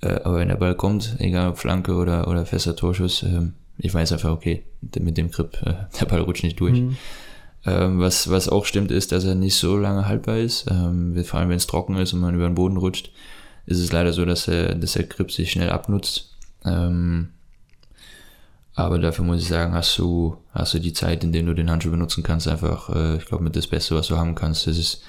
Äh, aber wenn der Ball kommt, egal ob Flanke oder, oder fester Torschuss, äh, ich weiß einfach, okay, mit dem Grip, äh, <laughs> der Ball rutscht nicht durch. Mhm. Ähm, was, was auch stimmt, ist, dass er nicht so lange haltbar ist. Ähm, vor allem, wenn es trocken ist und man über den Boden rutscht ist es leider so, dass, er, dass der Grip sich schnell abnutzt. Ähm, aber dafür muss ich sagen, hast du, hast du die Zeit, in der du den Handschuh benutzen kannst, einfach, äh, ich glaube, mit das Beste, was du haben kannst. Das ist,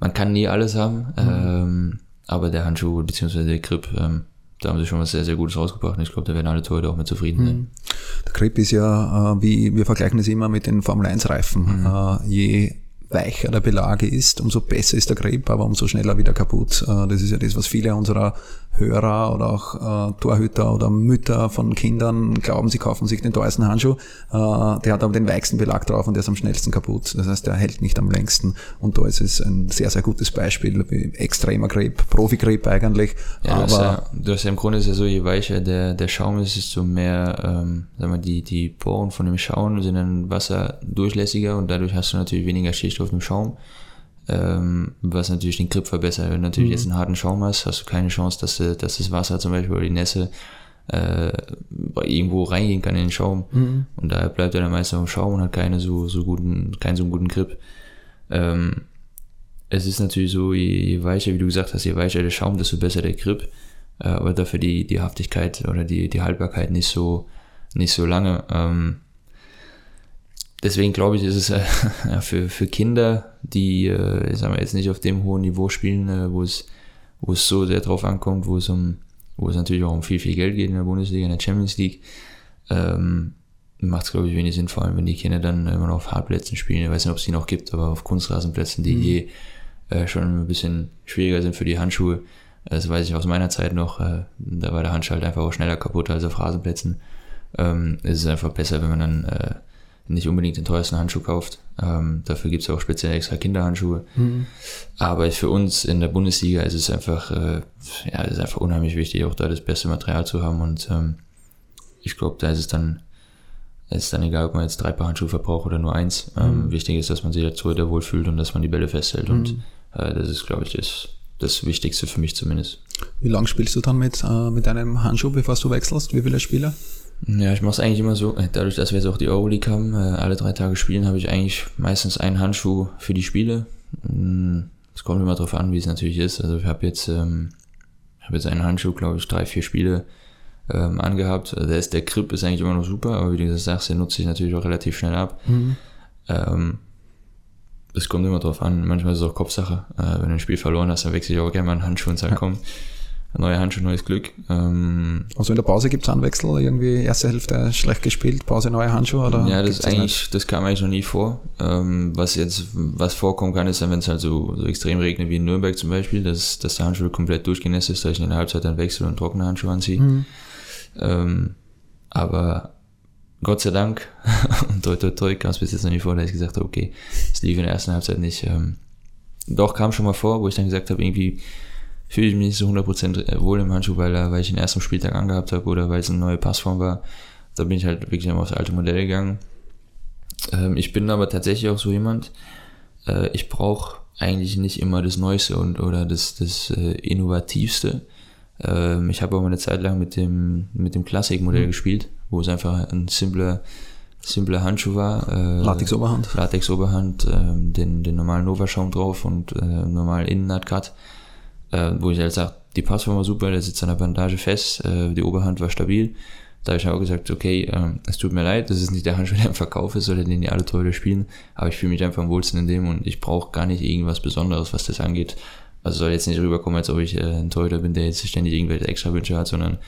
man kann nie alles haben, mhm. ähm, aber der Handschuh bzw. der Grip, ähm, da haben sie schon was sehr, sehr Gutes rausgebracht und ich glaube, da werden alle Torhüter auch mit zufrieden sein. Mhm. Der Grip ist ja, äh, wie wir vergleichen es immer mit den Formel 1 Reifen. Mhm. Äh, je weicher der Belag ist, umso besser ist der Grip, aber umso schneller wieder kaputt. Äh, das ist ja das, was viele unserer Hörer oder auch äh, Torhüter oder Mütter von Kindern glauben, sie kaufen sich den teuersten Handschuh. Äh, der hat aber den weichsten Belag drauf und der ist am schnellsten kaputt. Das heißt, der hält nicht am längsten. Und da ist es ein sehr, sehr gutes Beispiel. Extremer Grip, Profi-Grip eigentlich. Ja, aber ja, du hast ja im Grunde ist ja so, je weicher der, der Schaum ist, desto mehr, ähm, sagen wir, die, die Poren von dem Schaum sind dann wasserdurchlässiger und dadurch hast du natürlich weniger Schicht auf dem Schaum ähm, was natürlich den Grip verbessert. Wenn du natürlich mhm. jetzt einen harten Schaum hast, hast du keine Chance, dass, du, dass das Wasser zum Beispiel oder die Nässe äh, irgendwo reingehen kann in den Schaum. Mhm. Und daher bleibt er dann meistens im Schaum und hat keine so, so guten, keinen so guten Grip. Ähm, es ist natürlich so, je, je, weicher, wie du gesagt hast, je weicher der Schaum, desto besser der Grip. Äh, aber dafür die, die Haftigkeit oder die, die Haltbarkeit nicht so, nicht so lange. Ähm, deswegen glaube ich, ist es äh, <laughs> für, für Kinder, die äh, ich sag mal, jetzt nicht auf dem hohen Niveau spielen, äh, wo es wo es so sehr drauf ankommt, wo es um wo es natürlich auch um viel, viel Geld geht in der Bundesliga, in der Champions League, ähm, macht es, glaube ich, wenig Sinn, vor allem wenn die Kinder dann immer noch auf Hartplätzen spielen. Ich weiß nicht, ob es die noch gibt, aber auf Kunstrasenplätzen, die mhm. eh äh, schon ein bisschen schwieriger sind für die Handschuhe. Das weiß ich aus meiner Zeit noch. Äh, da war der Handschuh halt einfach auch schneller kaputt als auf Rasenplätzen. Ähm, es ist einfach besser, wenn man dann äh, nicht unbedingt den teuersten Handschuh kauft. Ähm, dafür gibt es auch speziell extra Kinderhandschuhe. Mhm. Aber für uns in der Bundesliga ist es einfach, äh, ja, ist einfach unheimlich wichtig, auch da das beste Material zu haben. Und ähm, ich glaube, da ist es dann, ist dann egal, ob man jetzt drei Paar Handschuhe verbraucht oder nur eins. Ähm, mhm. Wichtig ist, dass man sich dazu wohl fühlt und dass man die Bälle festhält. Mhm. Und äh, das ist, glaube ich, das, das Wichtigste für mich zumindest. Wie lange spielst du dann mit, äh, mit einem Handschuh, bevor du wechselst? Wie viele Spieler? Ja, ich mache es eigentlich immer so, äh, dadurch, dass wir jetzt auch die Euroleague haben, äh, alle drei Tage spielen, habe ich eigentlich meistens einen Handschuh für die Spiele. Mm, es kommt immer darauf an, wie es natürlich ist. Also ich habe jetzt, ähm, habe jetzt einen Handschuh, glaube ich, drei, vier Spiele ähm, angehabt. Also der, ist, der Grip ist eigentlich immer noch super, aber wie du das sagst, der nutze ich natürlich auch relativ schnell ab. Mhm. Ähm, es kommt immer drauf an, manchmal ist es auch Kopfsache. Äh, wenn du ein Spiel verloren hast, dann wechsle ich auch gerne mal einen Handschuh und sage, komm, neue Handschuh, neues Glück. Ähm, also in der Pause gibt es Anwechsel, irgendwie erste Hälfte schlecht gespielt, Pause neue Handschuhe oder? Ja, das eigentlich, das kam eigentlich noch nie vor. Ähm, was jetzt, was vorkommen kann, ist dann, wenn es halt so, so extrem regnet wie in Nürnberg zum Beispiel, dass, dass der Handschuh komplett durchgenässt ist, dass ich in der Halbzeit dann wechsle und trockene Handschuhe anziehe. Mhm. Ähm, aber Gott sei Dank, <laughs> und toi toi toi, kam es bis jetzt noch nicht vor, dass ich gesagt habe, okay, es lief in der ersten Halbzeit nicht. Ähm, doch kam schon mal vor, wo ich dann gesagt habe, irgendwie fühle ich mich nicht so 100% wohl im Handschuh, weil, ich den ersten Spieltag angehabt habe oder weil es eine neue Passform war. Da bin ich halt wirklich immer aufs alte Modell gegangen. Ähm, ich bin aber tatsächlich auch so jemand, äh, ich brauche eigentlich nicht immer das Neueste und oder das, das äh, Innovativste. Ähm, ich habe auch mal eine Zeit lang mit dem, mit dem Classic-Modell mhm. gespielt, wo es einfach ein simpler, simpler Handschuh war. Äh, Latex-Oberhand. Latex-Oberhand, äh, den, den normalen Nova-Schaum drauf und äh, normal Innennut-Cut. Äh, wo ich halt sage, die Passform war super, der sitzt an der Bandage fest, äh, die Oberhand war stabil. Da habe ich auch gesagt, okay, ähm, es tut mir leid, das ist nicht der Handschuh, <laughs> der im Verkauf ist oder den die alle Torhüter spielen, aber ich fühle mich einfach am wohlsten in dem und ich brauche gar nicht irgendwas Besonderes, was das angeht. Also soll jetzt nicht rüberkommen, als ob ich äh, ein Torhüter bin, der jetzt ständig irgendwelche extra Wünsche hat, sondern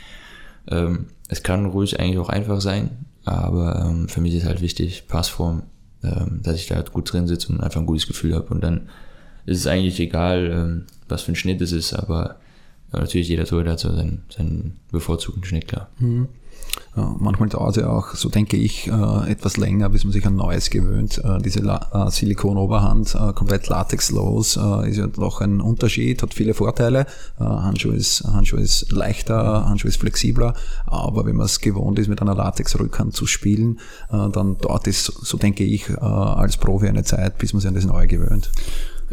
ähm, es kann ruhig eigentlich auch einfach sein, aber ähm, für mich ist halt wichtig, Passform, ähm, dass ich da halt gut drin sitze und einfach ein gutes Gefühl habe und dann ist es eigentlich egal, ähm, was für ein Schnitt es ist, aber ja, natürlich jeder Torhüter hat so seinen, seinen bevorzugten Schnitt, klar. Mhm. Ja, manchmal dauert es ja auch, so denke ich, äh, etwas länger, bis man sich an Neues gewöhnt. Äh, diese La äh, Silikon-Oberhand, äh, komplett latexlos, äh, ist ja doch ein Unterschied, hat viele Vorteile. Äh, Handschuh, ist, Handschuh ist leichter, Handschuh ist flexibler, aber wenn man es gewohnt ist, mit einer Latex-Rückhand zu spielen, dann dauert es, so denke ich, als Profi eine Zeit, bis man sich an das Neue gewöhnt.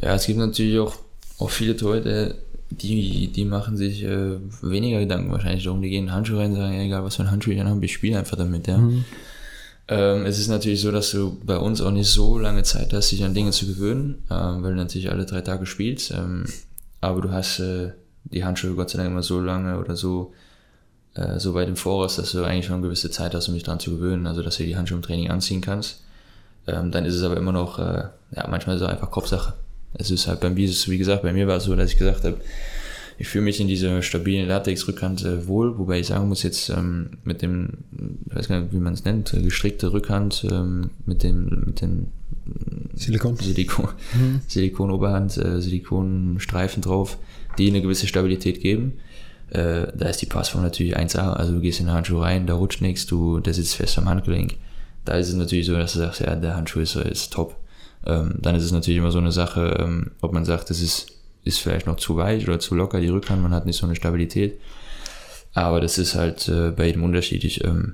Ja, es gibt natürlich auch, auch viele Leute, die, die machen sich äh, weniger Gedanken wahrscheinlich darum. Die gehen Handschuhe rein und sagen, egal was für ein Handschuh ich habe, ich spiele einfach damit, ja. Mhm. Ähm, es ist natürlich so, dass du bei uns auch nicht so lange Zeit hast, dich an Dinge zu gewöhnen, ähm, weil du natürlich alle drei Tage spielst. Ähm, aber du hast äh, die Handschuhe Gott sei Dank immer so lange oder so, äh, so weit im Voraus, dass du eigentlich schon eine gewisse Zeit hast, um dich daran zu gewöhnen, also dass du die Handschuhe im Training anziehen kannst. Ähm, dann ist es aber immer noch, äh, ja, manchmal es einfach Kopfsache es ist halt beim Bies, wie gesagt, bei mir war es so, dass ich gesagt habe, ich fühle mich in dieser stabilen Latex-Rückhand äh, wohl, wobei ich sagen muss, jetzt ähm, mit dem, ich weiß gar nicht, wie man es nennt, äh, gestrickte Rückhand ähm, mit dem, mit den Silikon, Silikon, mhm. <laughs> Silikon-Oberhand, äh, Silikonstreifen drauf, die eine gewisse Stabilität geben. Äh, da ist die Passform natürlich 1A, also du gehst in den Handschuh rein, da rutscht nichts, du, der sitzt fest am Handgelenk. Da ist es natürlich so, dass du sagst, ja, der Handschuh ist, ist top ähm, dann ist es natürlich immer so eine Sache, ähm, ob man sagt, das ist, ist vielleicht noch zu weich oder zu locker, die Rückhand, man hat nicht so eine Stabilität. Aber das ist halt äh, bei jedem unterschiedlich. Ähm,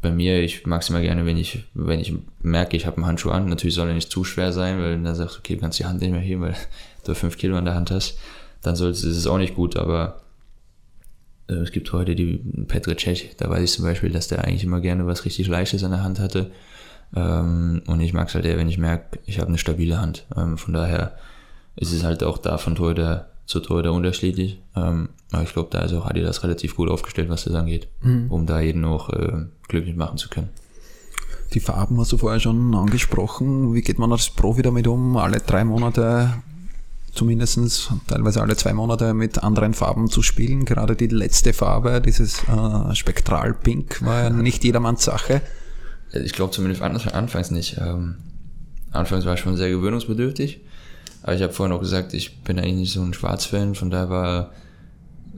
bei mir, ich mag es immer gerne, wenn ich, wenn ich merke, ich habe einen Handschuh an. Natürlich soll er nicht zu schwer sein, weil dann sagst du, okay, du kannst die Hand nicht mehr heben, weil <laughs> du fünf Kilo an der Hand hast. Dann sollst, ist es auch nicht gut, aber äh, es gibt heute die Petr Cech, da weiß ich zum Beispiel, dass der eigentlich immer gerne was richtig Leichtes an der Hand hatte. Ähm, und ich mag es halt eher, wenn ich merke, ich habe eine stabile Hand. Ähm, von daher ist es halt auch da von Torhüter zu Torhüter unterschiedlich. Ähm, aber ich glaube, da ist auch Adidas relativ gut aufgestellt, was das angeht, mhm. um da jeden auch äh, glücklich machen zu können. Die Farben hast du vorher schon angesprochen. Wie geht man als Profi damit um? Alle drei Monate zumindest teilweise alle zwei Monate mit anderen Farben zu spielen. Gerade die letzte Farbe, dieses äh, Spektralpink, war ja <laughs> nicht jedermanns Sache. Ich glaube zumindest anfangs nicht. Ähm, anfangs war ich schon sehr gewöhnungsbedürftig. Aber ich habe vorhin auch gesagt, ich bin eigentlich nicht so ein Schwarzfan, von daher war,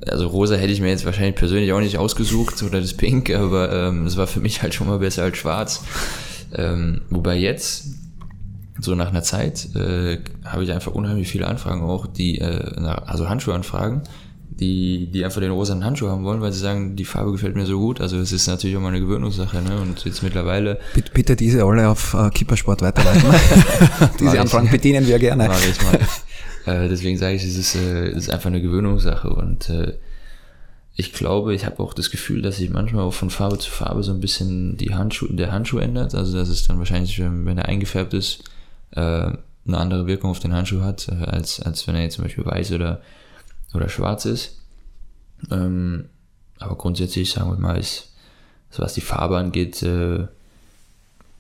also rosa hätte ich mir jetzt wahrscheinlich persönlich auch nicht ausgesucht oder das Pink, <laughs> aber ähm, es war für mich halt schon mal besser als schwarz. Ähm, wobei jetzt, so nach einer Zeit, äh, habe ich einfach unheimlich viele Anfragen auch, die, äh, also Handschuhanfragen, die, die einfach den rosanen Handschuh haben wollen, weil sie sagen, die Farbe gefällt mir so gut. Also es ist natürlich auch mal eine Gewöhnungssache. Ne? Und jetzt mittlerweile... Bitte, bitte diese alle auf äh, Kippersport weiterleiten. <laughs> diese Anfragen bedienen wir gerne. Mach ich mal. äh, deswegen sage ich, es ist, äh, es ist einfach eine Gewöhnungssache. Und äh, ich glaube, ich habe auch das Gefühl, dass sich manchmal auch von Farbe zu Farbe so ein bisschen die Handschuh, der Handschuh ändert. Also dass es dann wahrscheinlich, wenn er eingefärbt ist, äh, eine andere Wirkung auf den Handschuh hat, äh, als, als wenn er jetzt zum Beispiel weiß oder oder schwarz ist. Ähm, aber grundsätzlich, sagen wir mal, ist, was die Farbe angeht, äh,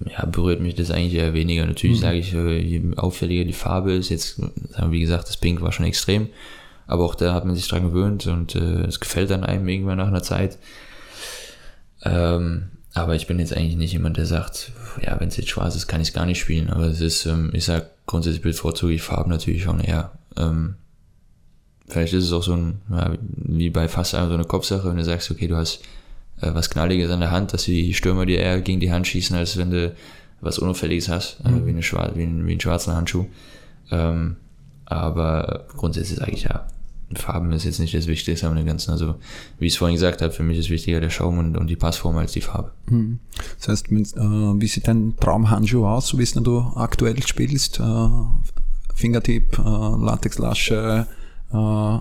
ja, berührt mich das eigentlich eher weniger. Natürlich mhm. sage ich, äh, je auffälliger die Farbe ist, jetzt, wie gesagt, das Pink war schon extrem, aber auch da hat man sich dran gewöhnt und äh, es gefällt dann einem irgendwann nach einer Zeit. Ähm, aber ich bin jetzt eigentlich nicht jemand, der sagt, ja, wenn es jetzt schwarz ist, kann ich es gar nicht spielen. Aber es ist, ähm, ich sag grundsätzlich bevorzuge ich Farben natürlich schon eher. Ähm, Vielleicht ist es auch so ein, ja, wie bei fast allem so eine Kopfsache, wenn du sagst, okay, du hast äh, was Knalliges an der Hand, dass die Stürmer dir eher gegen die Hand schießen, als wenn du was Unauffälliges hast, äh, wie, eine Schwar wie, ein, wie ein schwarzer Handschuh. Ähm, aber grundsätzlich sage ich ja, Farben ist jetzt nicht das Wichtigste dem Ganzen. Also, wie ich es vorhin gesagt habe, für mich ist wichtiger der Schaum und, und die Passform als die Farbe. Mhm. Das heißt, wenn, äh, wie sieht dein Traumhandschuh aus, so wie es du aktuell spielst? Äh, Fingertip, äh, Latexlasche, äh,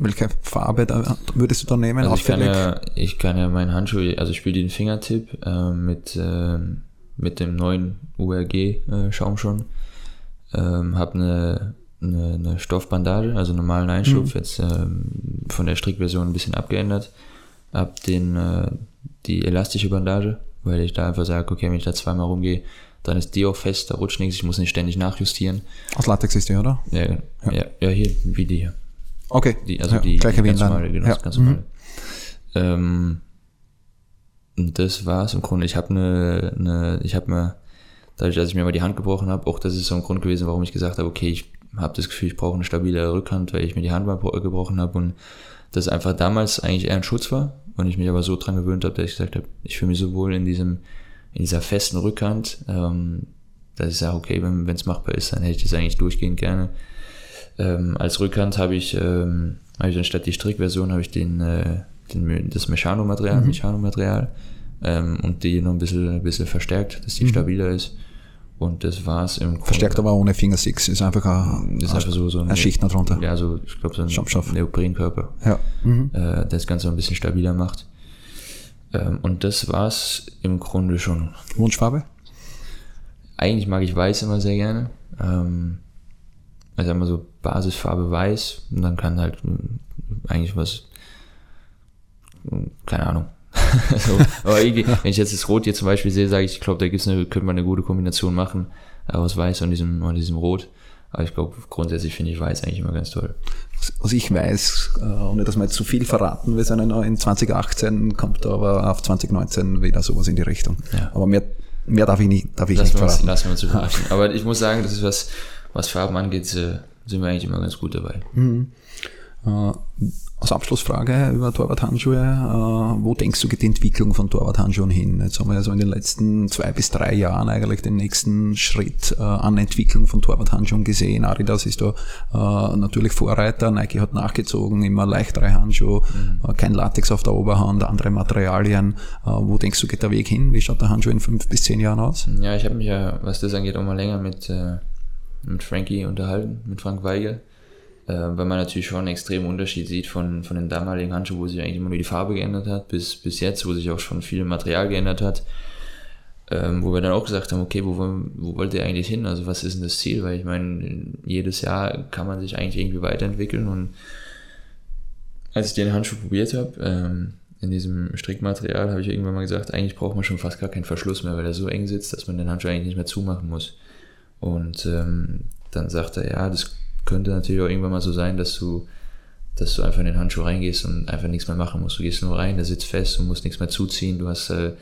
welche Farbe da, würdest du da nehmen? Also ich kann, ja, ich kann ja meinen Handschuh, also ich spiele den Fingertip äh, mit, äh, mit dem neuen URG äh, schon. Ähm, habe eine eine, eine Stoffbandage, also normalen Einschub, mhm. jetzt ähm, von der Strickversion ein bisschen abgeändert. Hab den, äh, die elastische Bandage, weil ich da einfach sage, okay, wenn ich da zweimal rumgehe, dann ist die auch fest, da rutscht nichts, ich muss nicht ständig nachjustieren. Aus Latex ist die, oder? Ja, ja, ja, ja hier, wie die hier. Okay. Die, also ja, die, gleiche die ganz normale, genau, ja. ganz normale. Mhm. Ähm, das war's im Grunde. Ich habe eine, eine, ich habe mir, dadurch, dass ich mir mal die Hand gebrochen habe, auch das ist so ein Grund gewesen, warum ich gesagt habe, okay, ich habe das Gefühl, ich brauche eine stabile Rückhand, weil ich mir die Hand mal gebrochen habe und das einfach damals eigentlich eher ein Schutz war und ich mich aber so dran gewöhnt habe, dass ich gesagt habe, ich fühle mich so wohl in diesem, in dieser festen Rückhand, ähm, dass ich sage, okay, wenn es machbar ist, dann hätte ich das eigentlich durchgehend gerne. Ähm, als Rückhand habe ich, ähm, habe ich anstatt die Strickversion habe ich den, äh, den das Mechano-Material, mhm. Mechano-Material ähm, und die noch ein bisschen, ein bisschen verstärkt, dass die mhm. stabiler ist. Und das war's im Grunde. Verstärkt aber ohne Finger Six, ist einfach ein, ist einfach so, so eine Schicht noch drunter. Ja, so, ich glaube, so ein. Neoprenkörper. Ja. Mhm. Äh, der das Ganze ein bisschen stabiler macht. Ähm, und das war's im Grunde schon. Wunschfarbe? Eigentlich mag ich weiß immer sehr gerne. Ähm, also immer so Basisfarbe weiß und dann kann halt äh, eigentlich was, keine Ahnung, <laughs> so, aber wenn ich jetzt das Rot hier zum Beispiel sehe, sage ich, ich glaube, da gibt's eine, könnte man eine gute Kombination machen aus Weiß und diesem, und diesem Rot. Aber ich glaube, grundsätzlich finde ich Weiß eigentlich immer ganz toll. Also ich weiß, äh, ohne dass wir jetzt zu viel verraten, wir sind in 2018, kommt aber auf 2019 wieder sowas in die Richtung. Ja. Aber mehr, mehr darf ich nicht, darf ich lassen nicht verraten. Lassen wir uns überraschen. <laughs> aber ich muss sagen, das ist was, was Farben angeht, sind wir eigentlich immer ganz gut dabei. Mhm. Als Abschlussfrage über Torwarthandschuhe, äh, wo denkst du geht die Entwicklung von Torwarthandschuhen hin? Jetzt haben wir ja so in den letzten zwei bis drei Jahren eigentlich den nächsten Schritt äh, an Entwicklung von Torwarthandschuhen gesehen. Adidas ist da äh, natürlich Vorreiter, Nike hat nachgezogen, immer leichtere Handschuhe, mhm. äh, kein Latex auf der Oberhand, andere Materialien. Äh, wo denkst du geht der Weg hin? Wie schaut der Handschuh in fünf bis zehn Jahren aus? Ja, ich habe mich ja, was das angeht, auch mal länger mit, äh, mit Frankie unterhalten, mit Frank Weigel äh, weil man natürlich schon einen extremen Unterschied sieht von, von den damaligen Handschuhen, wo sich eigentlich immer nur die Farbe geändert hat, bis, bis jetzt, wo sich auch schon viel Material geändert hat. Ähm, wo wir dann auch gesagt haben, okay, wo, wo wollt ihr eigentlich hin? Also was ist denn das Ziel? Weil ich meine, jedes Jahr kann man sich eigentlich irgendwie weiterentwickeln und als ich den Handschuh probiert habe, ähm, in diesem Strickmaterial, habe ich irgendwann mal gesagt, eigentlich braucht man schon fast gar keinen Verschluss mehr, weil er so eng sitzt, dass man den Handschuh eigentlich nicht mehr zumachen muss. Und ähm, dann sagt er, ja, das könnte natürlich auch irgendwann mal so sein, dass du, dass du einfach in den Handschuh reingehst und einfach nichts mehr machen musst. Du gehst nur rein, der sitzt fest, du musst nichts mehr zuziehen, du hast, äh,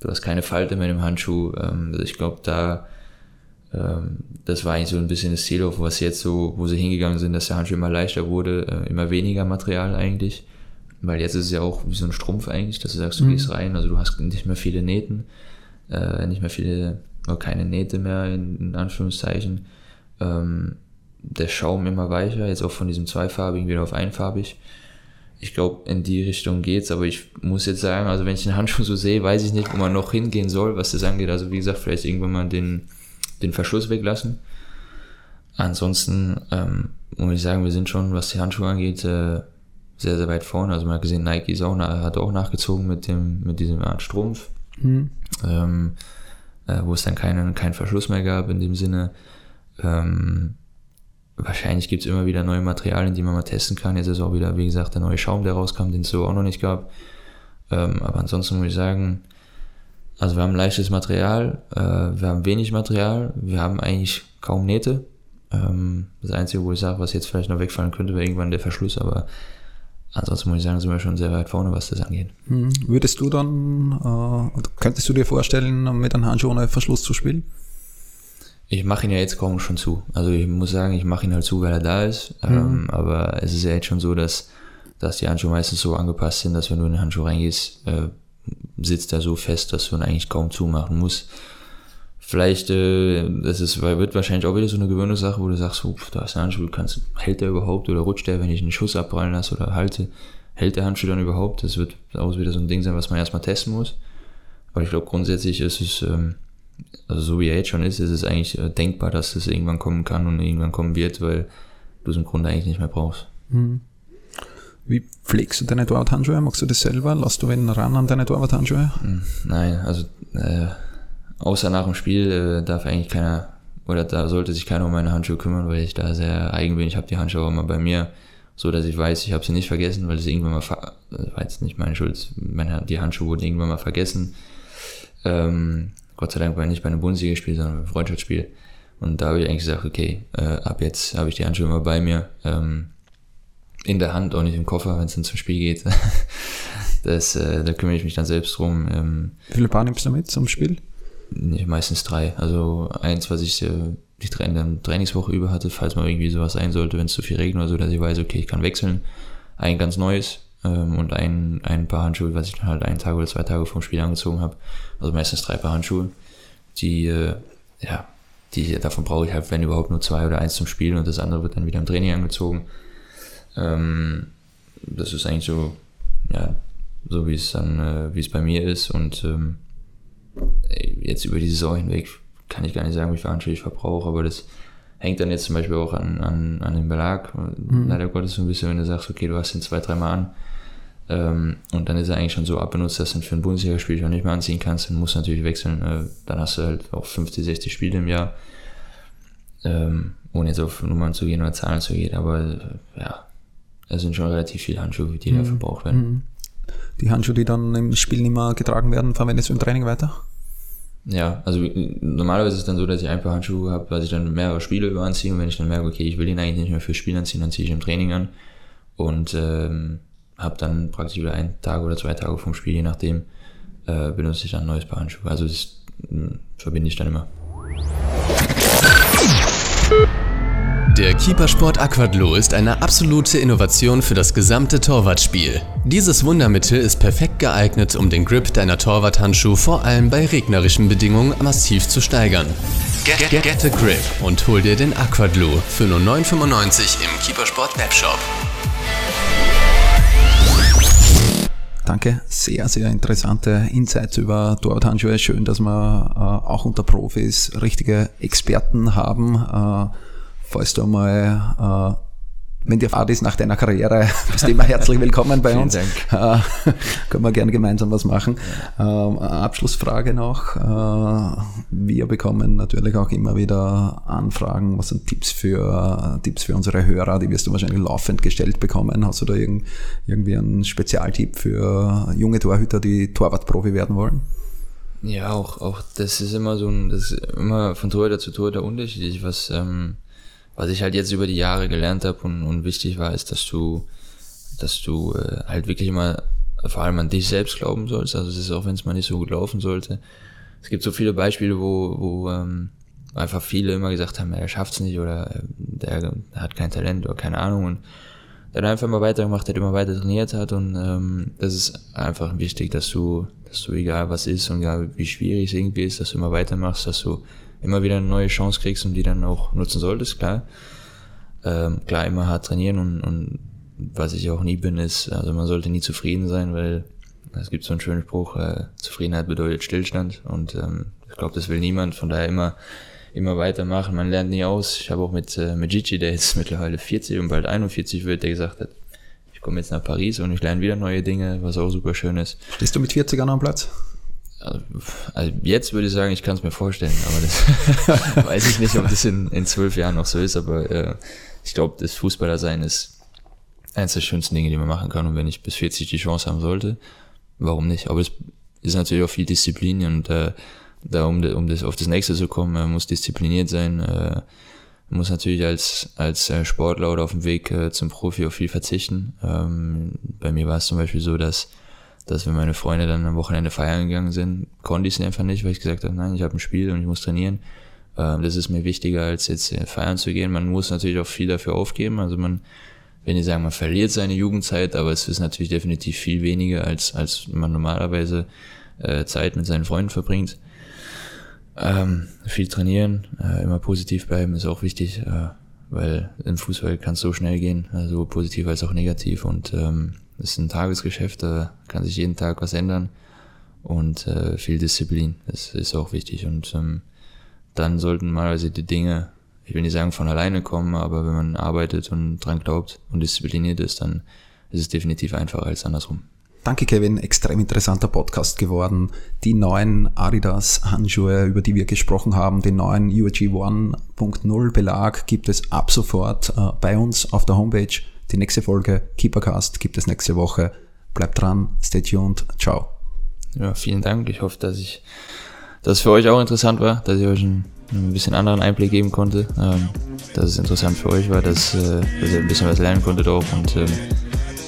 du hast keine Falte mehr im Handschuh. Ähm, also ich glaube, da, ähm, das war eigentlich so ein bisschen das Ziel, auf was jetzt so, wo sie hingegangen sind, dass der Handschuh immer leichter wurde, äh, immer weniger Material eigentlich. Weil jetzt ist es ja auch wie so ein Strumpf eigentlich, dass du sagst, du mhm. gehst rein, also du hast nicht mehr viele Nähten, äh, nicht mehr viele, oder keine Nähte mehr in, in Anführungszeichen. Ähm, der Schaum immer weicher, jetzt auch von diesem zweifarbigen wieder auf einfarbig. Ich glaube, in die Richtung geht's, aber ich muss jetzt sagen, also wenn ich den Handschuh so sehe, weiß ich nicht, wo man noch hingehen soll, was das angeht. Also wie gesagt, vielleicht irgendwann mal den, den Verschluss weglassen. Ansonsten ähm, muss ich sagen, wir sind schon, was die Handschuhe angeht, äh, sehr, sehr weit vorne. Also man hat gesehen, Nike ist auch, hat auch nachgezogen mit dem, mit diesem Art Strumpf, mhm. ähm, äh, wo es dann keinen, keinen Verschluss mehr gab in dem Sinne. Ähm, wahrscheinlich gibt es immer wieder neue Materialien, die man mal testen kann. Jetzt ist auch wieder, wie gesagt, der neue Schaum, der rauskam, den es so auch noch nicht gab. Ähm, aber ansonsten muss ich sagen, also wir haben leichtes Material, äh, wir haben wenig Material, wir haben eigentlich kaum Nähte. Ähm, das Einzige, wo ich sage, was jetzt vielleicht noch wegfallen könnte, wäre irgendwann der Verschluss, aber ansonsten muss ich sagen, sind wir schon sehr weit vorne, was das angeht. Hm. Würdest du dann, äh, könntest du dir vorstellen, mit einem Handschuh ohne Verschluss zu spielen? Ich mache ihn ja jetzt kaum schon zu. Also ich muss sagen, ich mache ihn halt zu, weil er da ist. Mhm. Ähm, aber es ist ja jetzt schon so, dass, dass die Handschuhe meistens so angepasst sind, dass wenn du in den Handschuh reingehst, äh, sitzt da so fest, dass du ihn eigentlich kaum zumachen musst. Vielleicht, äh, das ist, wird wahrscheinlich auch wieder so eine Gewöhnungssache, wo du sagst, oh, da ist ein Handschuh, kannst, hält der überhaupt oder rutscht der, wenn ich einen Schuss abprallen lasse oder halte, hält der Handschuh dann überhaupt? Das wird auch wieder so ein Ding sein, was man erstmal testen muss. Aber ich glaube, grundsätzlich ist es, ähm, also so wie er jetzt schon ist, ist es eigentlich äh, denkbar, dass es irgendwann kommen kann und irgendwann kommen wird, weil du es im Grunde eigentlich nicht mehr brauchst. Mhm. Wie pflegst du deine Torwart-Handschuhe? Machst du das selber? Lass du wen ran an deine Torwart-Handschuhe? Hm, nein, also äh, außer nach dem Spiel äh, darf eigentlich keiner oder da sollte sich keiner um meine Handschuhe kümmern, weil ich da sehr eigen bin. Ich habe die Handschuhe auch immer bei mir, so dass ich weiß, ich habe sie nicht vergessen, weil es irgendwann mal ver das war jetzt nicht meine Schuld. Meine, die Handschuhe wurden irgendwann mal vergessen. Ähm, Gott sei Dank war ich nicht bei einem Bundesligaspiel, sondern beim Freundschaftsspiel. Und da habe ich eigentlich gesagt, okay, äh, ab jetzt habe ich die Handschuhe immer bei mir. Ähm, in der Hand, auch nicht im Koffer, wenn es dann zum Spiel geht. <laughs> das, äh, da kümmere ich mich dann selbst drum. Ähm, Wie viele Paar nimmst du mit zum Spiel? Meistens drei. Also eins, was ich äh, die Tra Trainingswoche über hatte, falls mal irgendwie sowas sein sollte, wenn es zu viel regnet oder so, dass ich weiß, okay, ich kann wechseln. Ein ganz neues ähm, und ein, ein paar Handschuhe, was ich dann halt einen Tag oder zwei Tage vom Spiel angezogen habe. Also meistens drei Paar Handschuhe, die, äh, ja, die, davon brauche ich halt, wenn überhaupt, nur zwei oder eins zum Spielen und das andere wird dann wieder im Training angezogen. Ähm, das ist eigentlich so, ja, so wie es dann, äh, wie es bei mir ist und ähm, jetzt über die Saison hinweg kann ich gar nicht sagen, wie viel Handschuhe ich verbrauche, aber das hängt dann jetzt zum Beispiel auch an, an, an dem Belag. Mhm. Leider Gottes so ein bisschen, wenn du sagst, okay, du hast ihn zwei, dreimal an ähm, und dann ist er eigentlich schon so abbenutzt, dass du ihn für ein Bundesligaspiel schon nicht mehr anziehen kannst, dann musst du natürlich wechseln. Äh, dann hast du halt auch 50, 60 Spiele im Jahr. Ähm, ohne jetzt auf Nummern zu gehen oder Zahlen zu gehen, aber äh, ja, es sind schon relativ viele Handschuhe, die mhm. da verbraucht werden. Mhm. Die Handschuhe, die dann im Spiel nicht mehr getragen werden, verwendest du im Training weiter? Ja, also normalerweise ist es dann so, dass ich ein paar Handschuhe habe, was ich dann mehrere Spiele über anziehe und wenn ich dann merke, okay, ich will ihn eigentlich nicht mehr für Spiel anziehen, dann ziehe ich im Training an und ähm, habe dann praktisch wieder einen Tag oder zwei Tage vom Spiel, je nachdem, äh, benutze ich dann ein neues Paar Handschuhe. Also das mh, hm, verbinde ich dann immer. Der Keepersport Aquadlo ist eine absolute Innovation für das gesamte Torwartspiel. Dieses Wundermittel ist perfekt geeignet, um den Grip deiner Torwarthandschuhe vor allem bei regnerischen Bedingungen massiv zu steigern. Get, get, get a grip und hol dir den Aquadlo für nur 9,95 im Keepersport Webshop. Danke, sehr, sehr interessante Insights über Torwarthandschuhe. Schön, dass wir äh, auch unter Profis richtige Experten haben. Äh, falls du mal, äh, wenn dir Fahrt ist nach deiner Karriere, bist du immer herzlich willkommen bei uns. Dank. <laughs> Äh, können wir gerne gemeinsam was machen. Ja. Ähm, Abschlussfrage noch. Äh, wir bekommen natürlich auch immer wieder Anfragen, was sind Tipps für, Tipps für unsere Hörer, die wirst du wahrscheinlich laufend gestellt bekommen. Hast du da irgend, irgendwie einen Spezialtipp für junge Torhüter, die Torwartprofi werden wollen? Ja, auch, auch das ist immer so ein, das ist immer von Torhüter zu Torhüter unterschiedlich, was, ähm, was ich halt jetzt über die Jahre gelernt habe und, und wichtig war, ist, dass du, dass du äh, halt wirklich immer vor allem an dich selbst glauben sollst. Also es ist auch, wenn es mal nicht so gut laufen sollte. Es gibt so viele Beispiele, wo, wo ähm, einfach viele immer gesagt haben, er schafft's nicht oder äh, der hat kein Talent oder keine Ahnung und hat einfach immer weitergemacht hat, immer weiter trainiert hat und ähm, das ist einfach wichtig, dass du, dass du egal was ist und egal wie schwierig es irgendwie ist, dass du immer weitermachst, dass du immer wieder eine neue Chance kriegst und die dann auch nutzen solltest, klar. Ähm, klar, immer hart trainieren und, und was ich auch nie bin, ist, also man sollte nie zufrieden sein, weil es gibt so einen schönen Spruch, äh, Zufriedenheit bedeutet Stillstand und ähm, ich glaube, das will niemand, von daher immer immer weitermachen, man lernt nie aus. Ich habe auch mit, äh, mit Gigi, der jetzt <laughs> mittlerweile 40 und bald 41 wird, der gesagt hat, ich komme jetzt nach Paris und ich lerne wieder neue Dinge, was auch super schön ist. Stehst du mit 40 an am Platz? Also jetzt würde ich sagen, ich kann es mir vorstellen, aber das <laughs> weiß ich nicht, ob das in, in zwölf Jahren noch so ist, aber äh, ich glaube, das Fußballersein ist eines der schönsten Dinge, die man machen kann und wenn ich bis 40 die Chance haben sollte, warum nicht? Aber es ist natürlich auch viel Disziplin und äh, da um, um das, auf das nächste zu kommen, man muss diszipliniert sein, äh, man muss natürlich als, als äh, Sportler oder auf dem Weg äh, zum Profi auf viel verzichten. Ähm, bei mir war es zum Beispiel so, dass dass wenn meine Freunde dann am Wochenende feiern gegangen sind, konnte ich es einfach nicht, weil ich gesagt habe, nein, ich habe ein Spiel und ich muss trainieren. Ähm, das ist mir wichtiger, als jetzt äh, feiern zu gehen. Man muss natürlich auch viel dafür aufgeben. Also man, wenn ich sagen, man verliert seine Jugendzeit, aber es ist natürlich definitiv viel weniger, als, als man normalerweise äh, Zeit mit seinen Freunden verbringt. Ähm, viel trainieren, äh, immer positiv bleiben ist auch wichtig, äh, weil im Fußball kann es so schnell gehen, also positiv als auch negativ und ähm, es ist ein Tagesgeschäft, da kann sich jeden Tag was ändern und äh, viel Disziplin, das ist auch wichtig und ähm, dann sollten mal die Dinge, ich will nicht sagen von alleine kommen, aber wenn man arbeitet und dran glaubt und diszipliniert ist, dann ist es definitiv einfacher als andersrum. Danke, Kevin. Extrem interessanter Podcast geworden. Die neuen Adidas Handschuhe, über die wir gesprochen haben, den neuen UAG 1.0 Belag gibt es ab sofort äh, bei uns auf der Homepage. Die nächste Folge Keepercast gibt es nächste Woche. Bleibt dran, stay tuned. Ciao. Ja, vielen Dank. Ich hoffe, dass ich, dass es für euch auch interessant war, dass ich euch ein, ein bisschen anderen Einblick geben konnte. Ähm, dass es interessant für euch war, dass, äh, dass ihr ein bisschen was lernen konntet auch und ähm,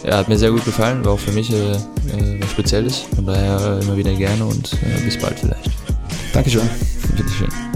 ja, hat mir sehr gut gefallen, war auch für mich äh, äh, was Spezielles. Von daher immer wieder gerne und äh, bis bald vielleicht. Dankeschön. Bitteschön.